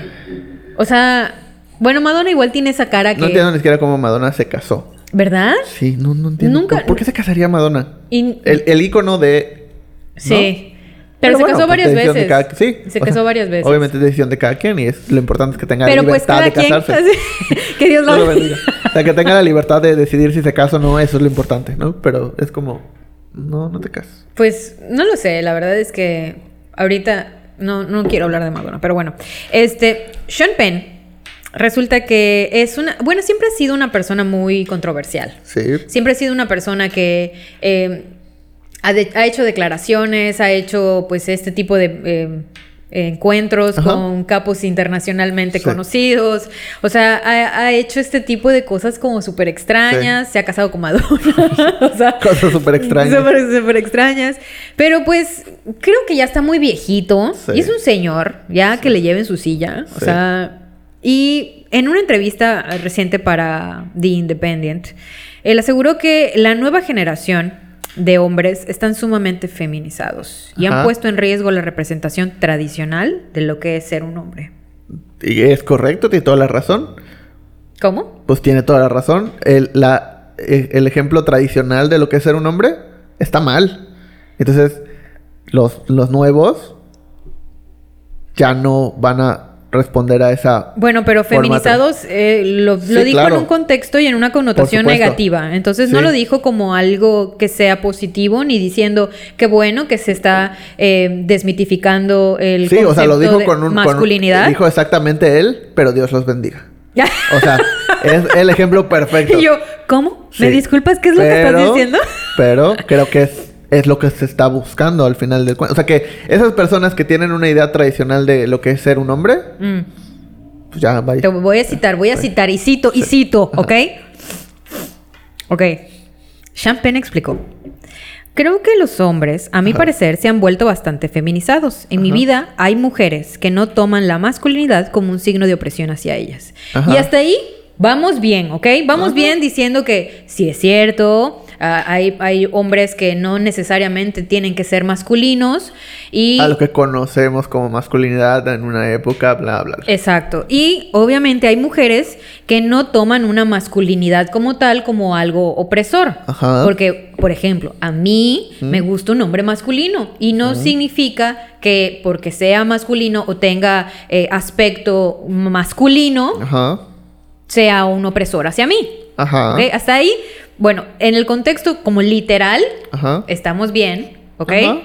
O sea, bueno, Madonna igual tiene esa cara que... No entiendo ni siquiera cómo Madonna se casó. ¿Verdad? Sí, no, no entiendo. Nunca- ¿Por, qué se casaría Madonna? El, el ícono de. Sí. Pero, se bueno, casó pues, varias veces. cada- sí. Se casó sea, varias veces. Obviamente es decisión de cada quien y es lo importante es que tenga Pero la pues libertad cada de quien... casarse. que Dios lo bendiga. O sea, que tenga la libertad de decidir si se casa o no, eso es lo importante, ¿no? Pero es como. No, no te cases. Pues no lo sé, la verdad es que ahorita no, no quiero hablar de Madonna, pero bueno. Este, Sean Penn resulta que es una, bueno, siempre ha sido una persona muy controversial. Sí. Siempre ha sido una persona que eh, ha, de- ha hecho declaraciones, ha hecho pues este tipo de eh, encuentros Ajá. con capos internacionalmente Sí. conocidos. O sea, ha, ha hecho este tipo de cosas como súper extrañas. Se ha casado con Madonna. o sea, Cosas súper extrañas. Súper, súper extrañas. Pero pues creo que ya está muy viejito. Sí. Y es un señor, ya que le lleven su silla. O sea, y en una entrevista reciente para The Independent, él aseguró que la nueva generación de hombres están sumamente feminizados y han puesto en riesgo la representación tradicional de lo que es ser un hombre. Y es correcto, tiene toda la razón. ¿Cómo? Pues tiene toda la razón. El, la, eh, el ejemplo tradicional de lo que es ser un hombre está mal. Entonces, los, los nuevos ya no van a responder a esa. Bueno, pero feminizados eh, lo, Sí, lo dijo claro. en un contexto y en una connotación negativa. Entonces no lo dijo como algo que sea positivo, ni diciendo que bueno que se está eh, desmitificando el Sí, o sea, lo dijo de con un. con un- masculinidad. dijo exactamente él, pero Dios los bendiga. O sea, es el ejemplo perfecto. y yo, ¿cómo? ¿Me Sí. disculpas? ¿Qué es lo que estás diciendo? Pero creo que es, es lo que se está buscando al final del cuento. O sea, que esas personas que tienen una idea tradicional de lo que es ser un hombre, Mm. pues ya, vaya. Te voy a citar, voy a citar y cito y cito, ¿ok? Ok. Penn explicó. Creo que los hombres, a mi Ajá. parecer, se han vuelto bastante feminizados. En mi vida hay mujeres que no toman la masculinidad como un signo de opresión hacia ellas. Ajá. Y hasta ahí vamos bien, ¿ok? Vamos bien diciendo que sí es cierto, ah, hay, hay hombres que no necesariamente tienen que ser masculinos y... A lo que conocemos como masculinidad en una época, bla, bla, bla. Exacto. Y obviamente hay mujeres que no toman una masculinidad como tal como algo opresor. Ajá. Porque, por ejemplo, a mí me gusta un hombre masculino y no significa que porque sea masculino o tenga eh, aspecto masculino Ajá. sea un opresor hacia mí. Ajá. Hasta ahí, bueno, en el contexto como literal, Ajá. estamos bien, ¿ok? Ajá.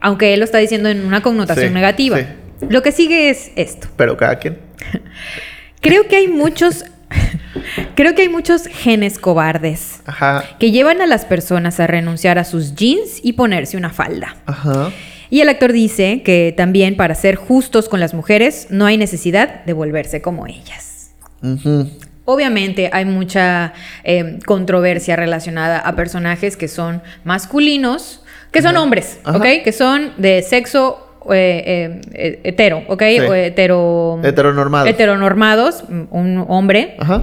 Aunque él lo está diciendo en una connotación Sí, negativa. sí. Lo que sigue es esto. Pero cada quien. Creo que hay muchos. creo que hay muchos genes cobardes Ajá. que llevan a las personas a renunciar a sus jeans y ponerse una falda. Ajá. Y el actor dice que también para ser justos con las mujeres no hay necesidad de volverse como ellas. Ujú. Obviamente hay mucha eh, controversia relacionada a personajes que son masculinos, que son hombres, Ajá. ¿ok? Que son de sexo eh, eh, hetero, ¿ok? Sí. O hetero... Heteronormados. Heteronormados, un hombre, Ajá.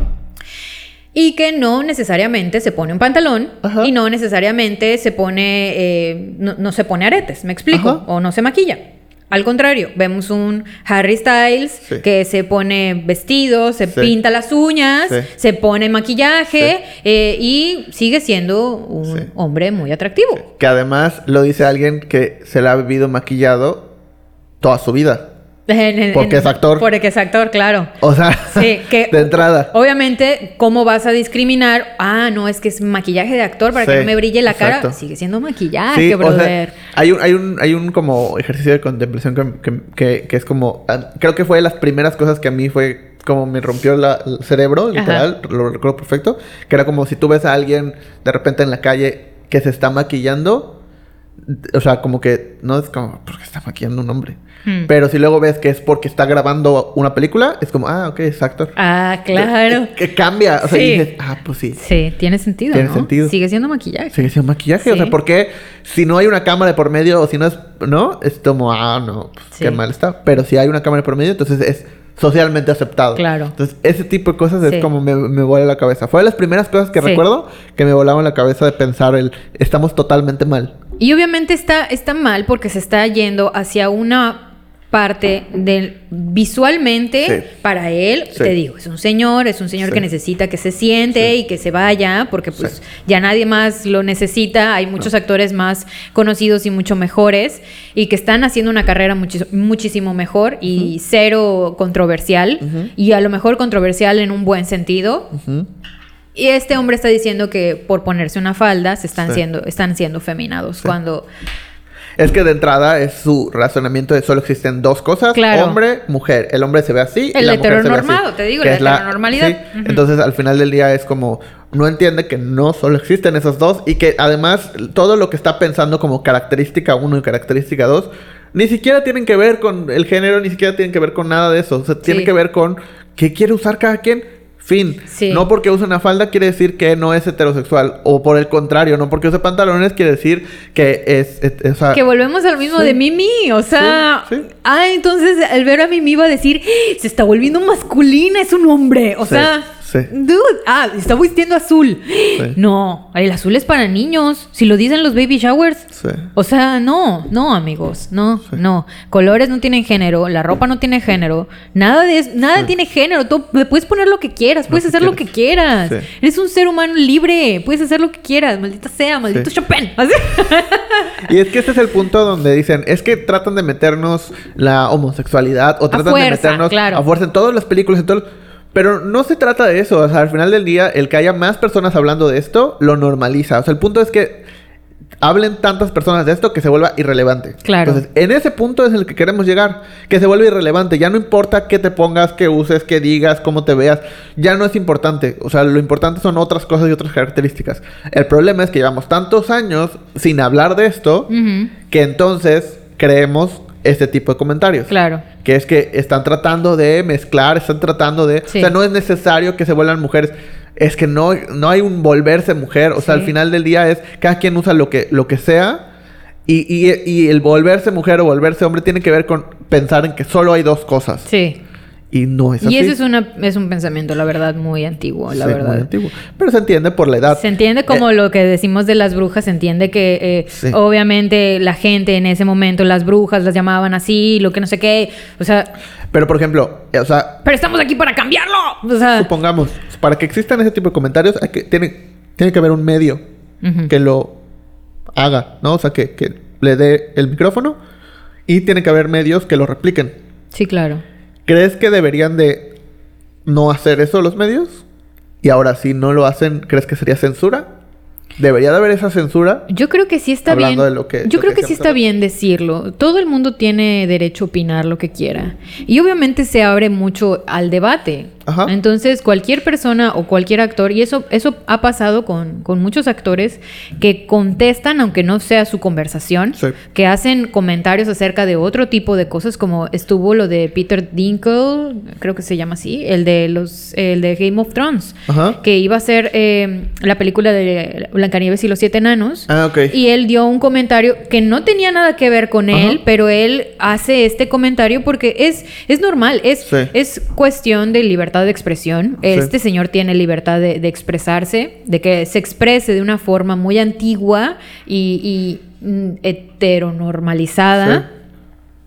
y que no necesariamente se pone un pantalón Ajá. y no necesariamente se pone, no, no se pone aretes, me explico, Ajá. o no se maquilla. Al contrario, vemos un Harry Styles Sí. que se pone vestido, se Sí. pinta las uñas, Sí. se pone maquillaje eh, y sigue siendo un hombre muy atractivo. Que además lo dice alguien que se la ha vivido maquillado toda su vida. En- en- Porque es actor. Porque es actor, claro. O sea, Sí, que de entrada. Obviamente, ¿cómo vas a discriminar? Ah, no, es que es maquillaje de actor para que no me brille la cara. Sigue siendo maquillaje, Sí, o brother. sea, hay un, hay un, hay un como ejercicio de contemplación que, que, que- que es como, ah, creo que fue de las primeras cosas que a mí fue como me rompió la- el cerebro, literal, lo recuerdo perfecto, que era como si tú ves a alguien de repente en la calle que se está maquillando, o sea, como que no es como, porque está maquillando un hombre. Hmm. Pero si luego ves que es porque está grabando una película, es como, ah, ok, es actor. Ah, claro. Que, que cambia, o sea, Sí. y dices, ah, pues sí. Sí, tiene sentido. Tiene ¿no? sentido. Sigue siendo maquillaje. Sigue siendo maquillaje. O sea, ¿por qué si no hay una cámara de por medio o si no es... ¿No? Es como, ah, no, pues, Sí. qué mal está. Pero si hay una cámara de por medio, entonces es socialmente aceptado. Claro. Entonces, ese tipo de cosas Sí. es como me, me vuela la cabeza. Fue de las primeras cosas que Sí. recuerdo que me volaban la cabeza de pensar el... Estamos totalmente mal. Y obviamente está, está mal porque se está yendo hacia una parte del visualmente Sí. para él, Sí. te digo, es un señor, es un señor Sí. que necesita que se siente y que se vaya, porque pues ya nadie más lo necesita, hay muchos actores más conocidos y mucho mejores y que están haciendo una carrera muchis- muchísimo mejor y cero controversial y a lo mejor controversial en un buen sentido. Ujú. Y este hombre está diciendo que por ponerse una falda se están Sí. siendo están siendo feminados cuando Es que de entrada es su razonamiento de solo existen dos cosas, Claro. hombre, mujer. El hombre se ve así El y la mujer se ve así. heteronormado, te digo, la heteronormalidad. sí. Entonces al final del día es como no entiende que no solo existen esos dos y que además todo lo que está pensando como característica 1 y característica 2 ni siquiera tienen que ver con el género, ni siquiera tienen que ver con nada de eso. O sea, tiene Sí. que ver con qué quiere usar cada quien. Fin. Sí. No porque use una falda quiere decir que no es heterosexual. O por el contrario, no porque use pantalones quiere decir que es... es- o sea, que volvemos al mismo Sí. de Mimi, o sea, Sí, ah, entonces al ver a Mimi iba a decir, se está volviendo masculina, es un hombre, o sea, sí. dude, ah, está vistiendo azul. No, el azul es para niños, si lo dicen los baby showers. Sí. O sea, no, no, amigos, no, no. Colores no tienen género, la ropa no tiene género, nada de nada tiene género. Tú le puedes poner lo que quieras, puedes hacer lo que quieras. Eres un ser humano libre, puedes hacer lo que quieras, maldita sea, maldito. Chopin. Así. Y es que este es el punto donde dicen, es que tratan de meternos la homosexualidad o tratan de meternos claro. a fuerza en todas las películas y todo. Pero no se trata de eso. O sea, al final del día, el que haya más personas hablando de esto lo normaliza. O sea, el punto es que hablen tantas personas de esto que se vuelva irrelevante. Claro. Entonces, en ese punto es el que queremos llegar. Que se vuelva irrelevante. Ya no importa qué te pongas, qué uses, qué digas, cómo te veas. Ya no es importante. O sea, lo importante son otras cosas y otras características. El problema es que llevamos tantos años sin hablar de esto que entonces creemos este tipo de comentarios. Claro. Que es que están tratando de mezclar, están tratando de... Sí. O sea, no es necesario que se vuelvan mujeres. Es que no, no hay un volverse mujer. O sea, Sí. al final del día es cada quien usa lo que, lo que sea. Y, y- y el volverse mujer o volverse hombre tiene que ver con pensar en que solo hay dos cosas. Sí. Y no es así. Y ese es, una, es un pensamiento, la verdad, muy antiguo, la Sí, verdad. muy antiguo. Pero se entiende por la edad. Se entiende como Eh, lo que decimos de las brujas, se entiende que eh, Sí. obviamente la gente en ese momento, las brujas las llamaban así, lo que no sé qué, o sea, Pero por ejemplo, eh, o sea, pero estamos aquí para cambiarlo. O sea, supongamos, para que existan ese tipo de comentarios, hay que, tiene, tiene que haber un medio que lo haga, ¿no? O sea, que, que le dé el micrófono y tiene que haber medios que lo repliquen. sí, claro. ¿Crees que deberían de no hacer eso los medios? Y ahora si no lo hacen, ¿crees que sería censura? ¿Debería de haber esa censura? Yo creo que sí está Hablando bien. de lo que- yo lo creo que que sí está bien decirlo. Todo el mundo tiene derecho a opinar lo que quiera. Y obviamente se abre mucho al debate. Ajá. Entonces, cualquier persona o cualquier actor, y eso, eso ha pasado con, con muchos actores que contestan, aunque no sea su conversación, Sí. que hacen comentarios acerca de otro tipo de cosas, como estuvo lo de Peter Dinkle, creo que se llama así, el de los el de Game of Thrones Ajá. que iba a ser eh, la película de Blancanieves y los siete enanos. Ah. Y él dio un comentario que no tenía nada que ver con Ajá. él, pero él hace este comentario porque es, es normal, es, Sí. es cuestión de libertad de expresión. Este señor tiene libertad de, de expresarse, de que se exprese de una forma muy antigua y, y, mm, heteronormalizada Sí.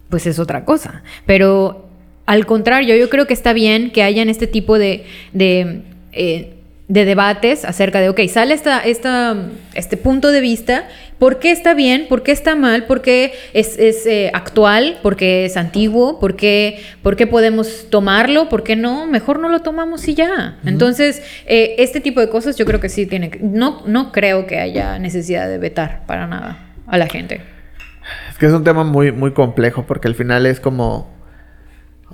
pues es otra cosa. Pero al contrario, yo creo que está bien que hayan este tipo de, de, eh, de debates acerca de, ok, sale esta, esta, este punto de vista, ¿por qué está bien? ¿Por qué está mal? ¿Por qué es, es, eh, actual? ¿Por qué es antiguo? ¿Por qué, por qué podemos tomarlo? ¿Por qué no? Mejor no lo tomamos y ya. Entonces, eh, este tipo de cosas yo creo que sí tiene que... No, no creo que haya necesidad de vetar para nada a la gente. Es que es un tema muy, muy complejo porque al final es como...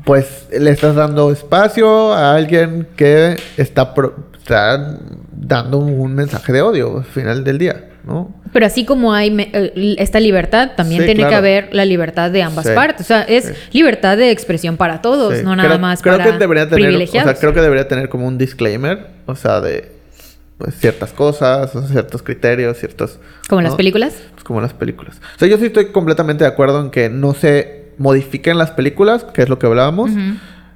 Pues le estás dando espacio a alguien que está, pro- está dando un mensaje de odio al final del día, ¿no? Pero así como hay eh, esta libertad, también Sí, tiene que haber la libertad de ambas Sí, partes. O sea, es sí. libertad de expresión para todos, no nada Creo- más creo para que debería tener, o sea, creo que debería tener como un disclaimer, o sea, de pues, ciertas cosas, ciertos criterios, ciertos... como las ¿no? películas. Pues como las películas. O sea, yo sí estoy completamente de acuerdo en que no se modifiquen las películas, que es lo que hablábamos.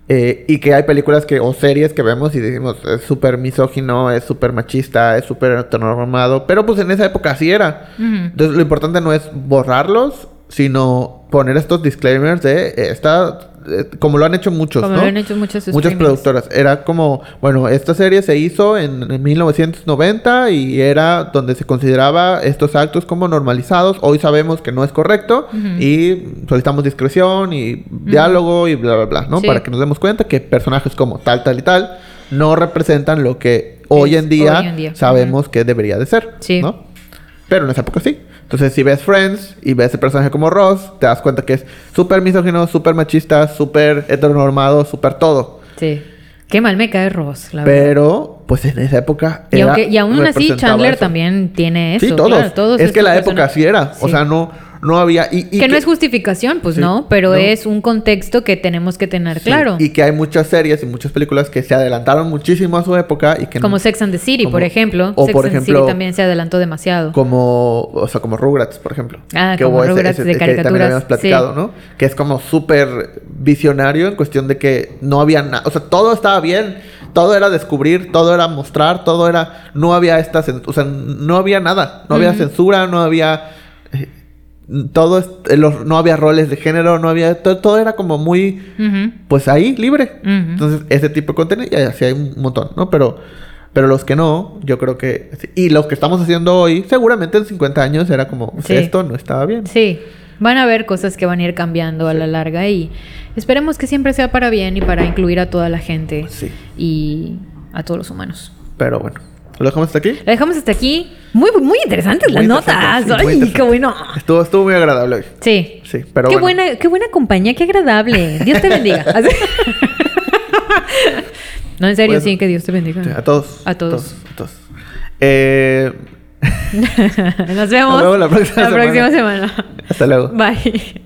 Eh, y que hay películas que o series que vemos y decimos es súper misógino, es súper machista, es súper heteronormado. Pero pues en esa época así era. Entonces lo importante no es borrarlos, sino poner estos disclaimers de esta... eh, como lo han hecho muchos, Como ¿no? lo han hecho muchos Muchas productoras. Era como, bueno, esta serie se hizo en, en 1990 y era donde se consideraba estos actos como normalizados. Hoy sabemos que no es correcto y solicitamos discreción y diálogo y bla, bla, bla, ¿no? Sí. Para que nos demos cuenta que personajes como tal, tal y tal no representan lo que hoy, Es en, día hoy en día. sabemos que debería de ser, Sí. ¿no? Pero en esa época sí. Entonces, si ves Friends y ves el personaje como Ross, te das cuenta que es súper misógino, súper machista, súper heteronormado, súper todo. Sí. Qué mal me cae Ross, la verdad. Pero, pues en esa época. Y, era- aunque, y aún así Chandler eso. también tiene eso. Sí, todos. claro, todos es que la época personajes. así era. O Sí. sea, no, no había. Y, y que, no es justificación, pues Sí, no, pero no. es un contexto que tenemos que tener sí, claro. Y que hay muchas series y muchas películas que se adelantaron muchísimo a su época y que no- Como Sex and the City, como- por ejemplo. o Sex por and the ejemplo- City también se adelantó demasiado. Como, o sea, como Rugrats, por ejemplo. Ah, que como hubo ese- Rugrats ese- de que también caricaturas, habíamos platicado, sí. ¿no? Que es como súper visionario en cuestión de que no había nada. O sea, todo estaba bien. Todo era descubrir, todo era mostrar, todo era. No había esta. cen- O sea, no había nada. No había censura, no había. Todo. eh, los- no había roles de género, no había. Todo, todo era como muy. Pues ahí, libre. Entonces, ese tipo de contenido, y así hay un montón, ¿no? Pero, pero los que no, yo creo que... Y los que estamos haciendo hoy, seguramente en 50 años era como, Sí. esto no estaba bien. Sí, van a haber cosas que van a ir cambiando a la larga y esperemos que siempre sea para bien y para incluir a toda la gente Sí. y a todos los humanos. Pero bueno, ¿lo dejamos hasta aquí? La dejamos hasta aquí. Muy, muy interesantes Muy las interesante, notas. sí, Ay, qué bueno. Estuvo, estuvo muy agradable hoy. Sí. Sí, pero qué bueno. buena, qué buena compañía, qué agradable. Dios te bendiga. No, en serio, sí, que Dios te bendiga. A todos. A todos. A todos. Eh, Nos vemos, Nos vemos la próxima semana. próxima semana. hasta luego. Bye.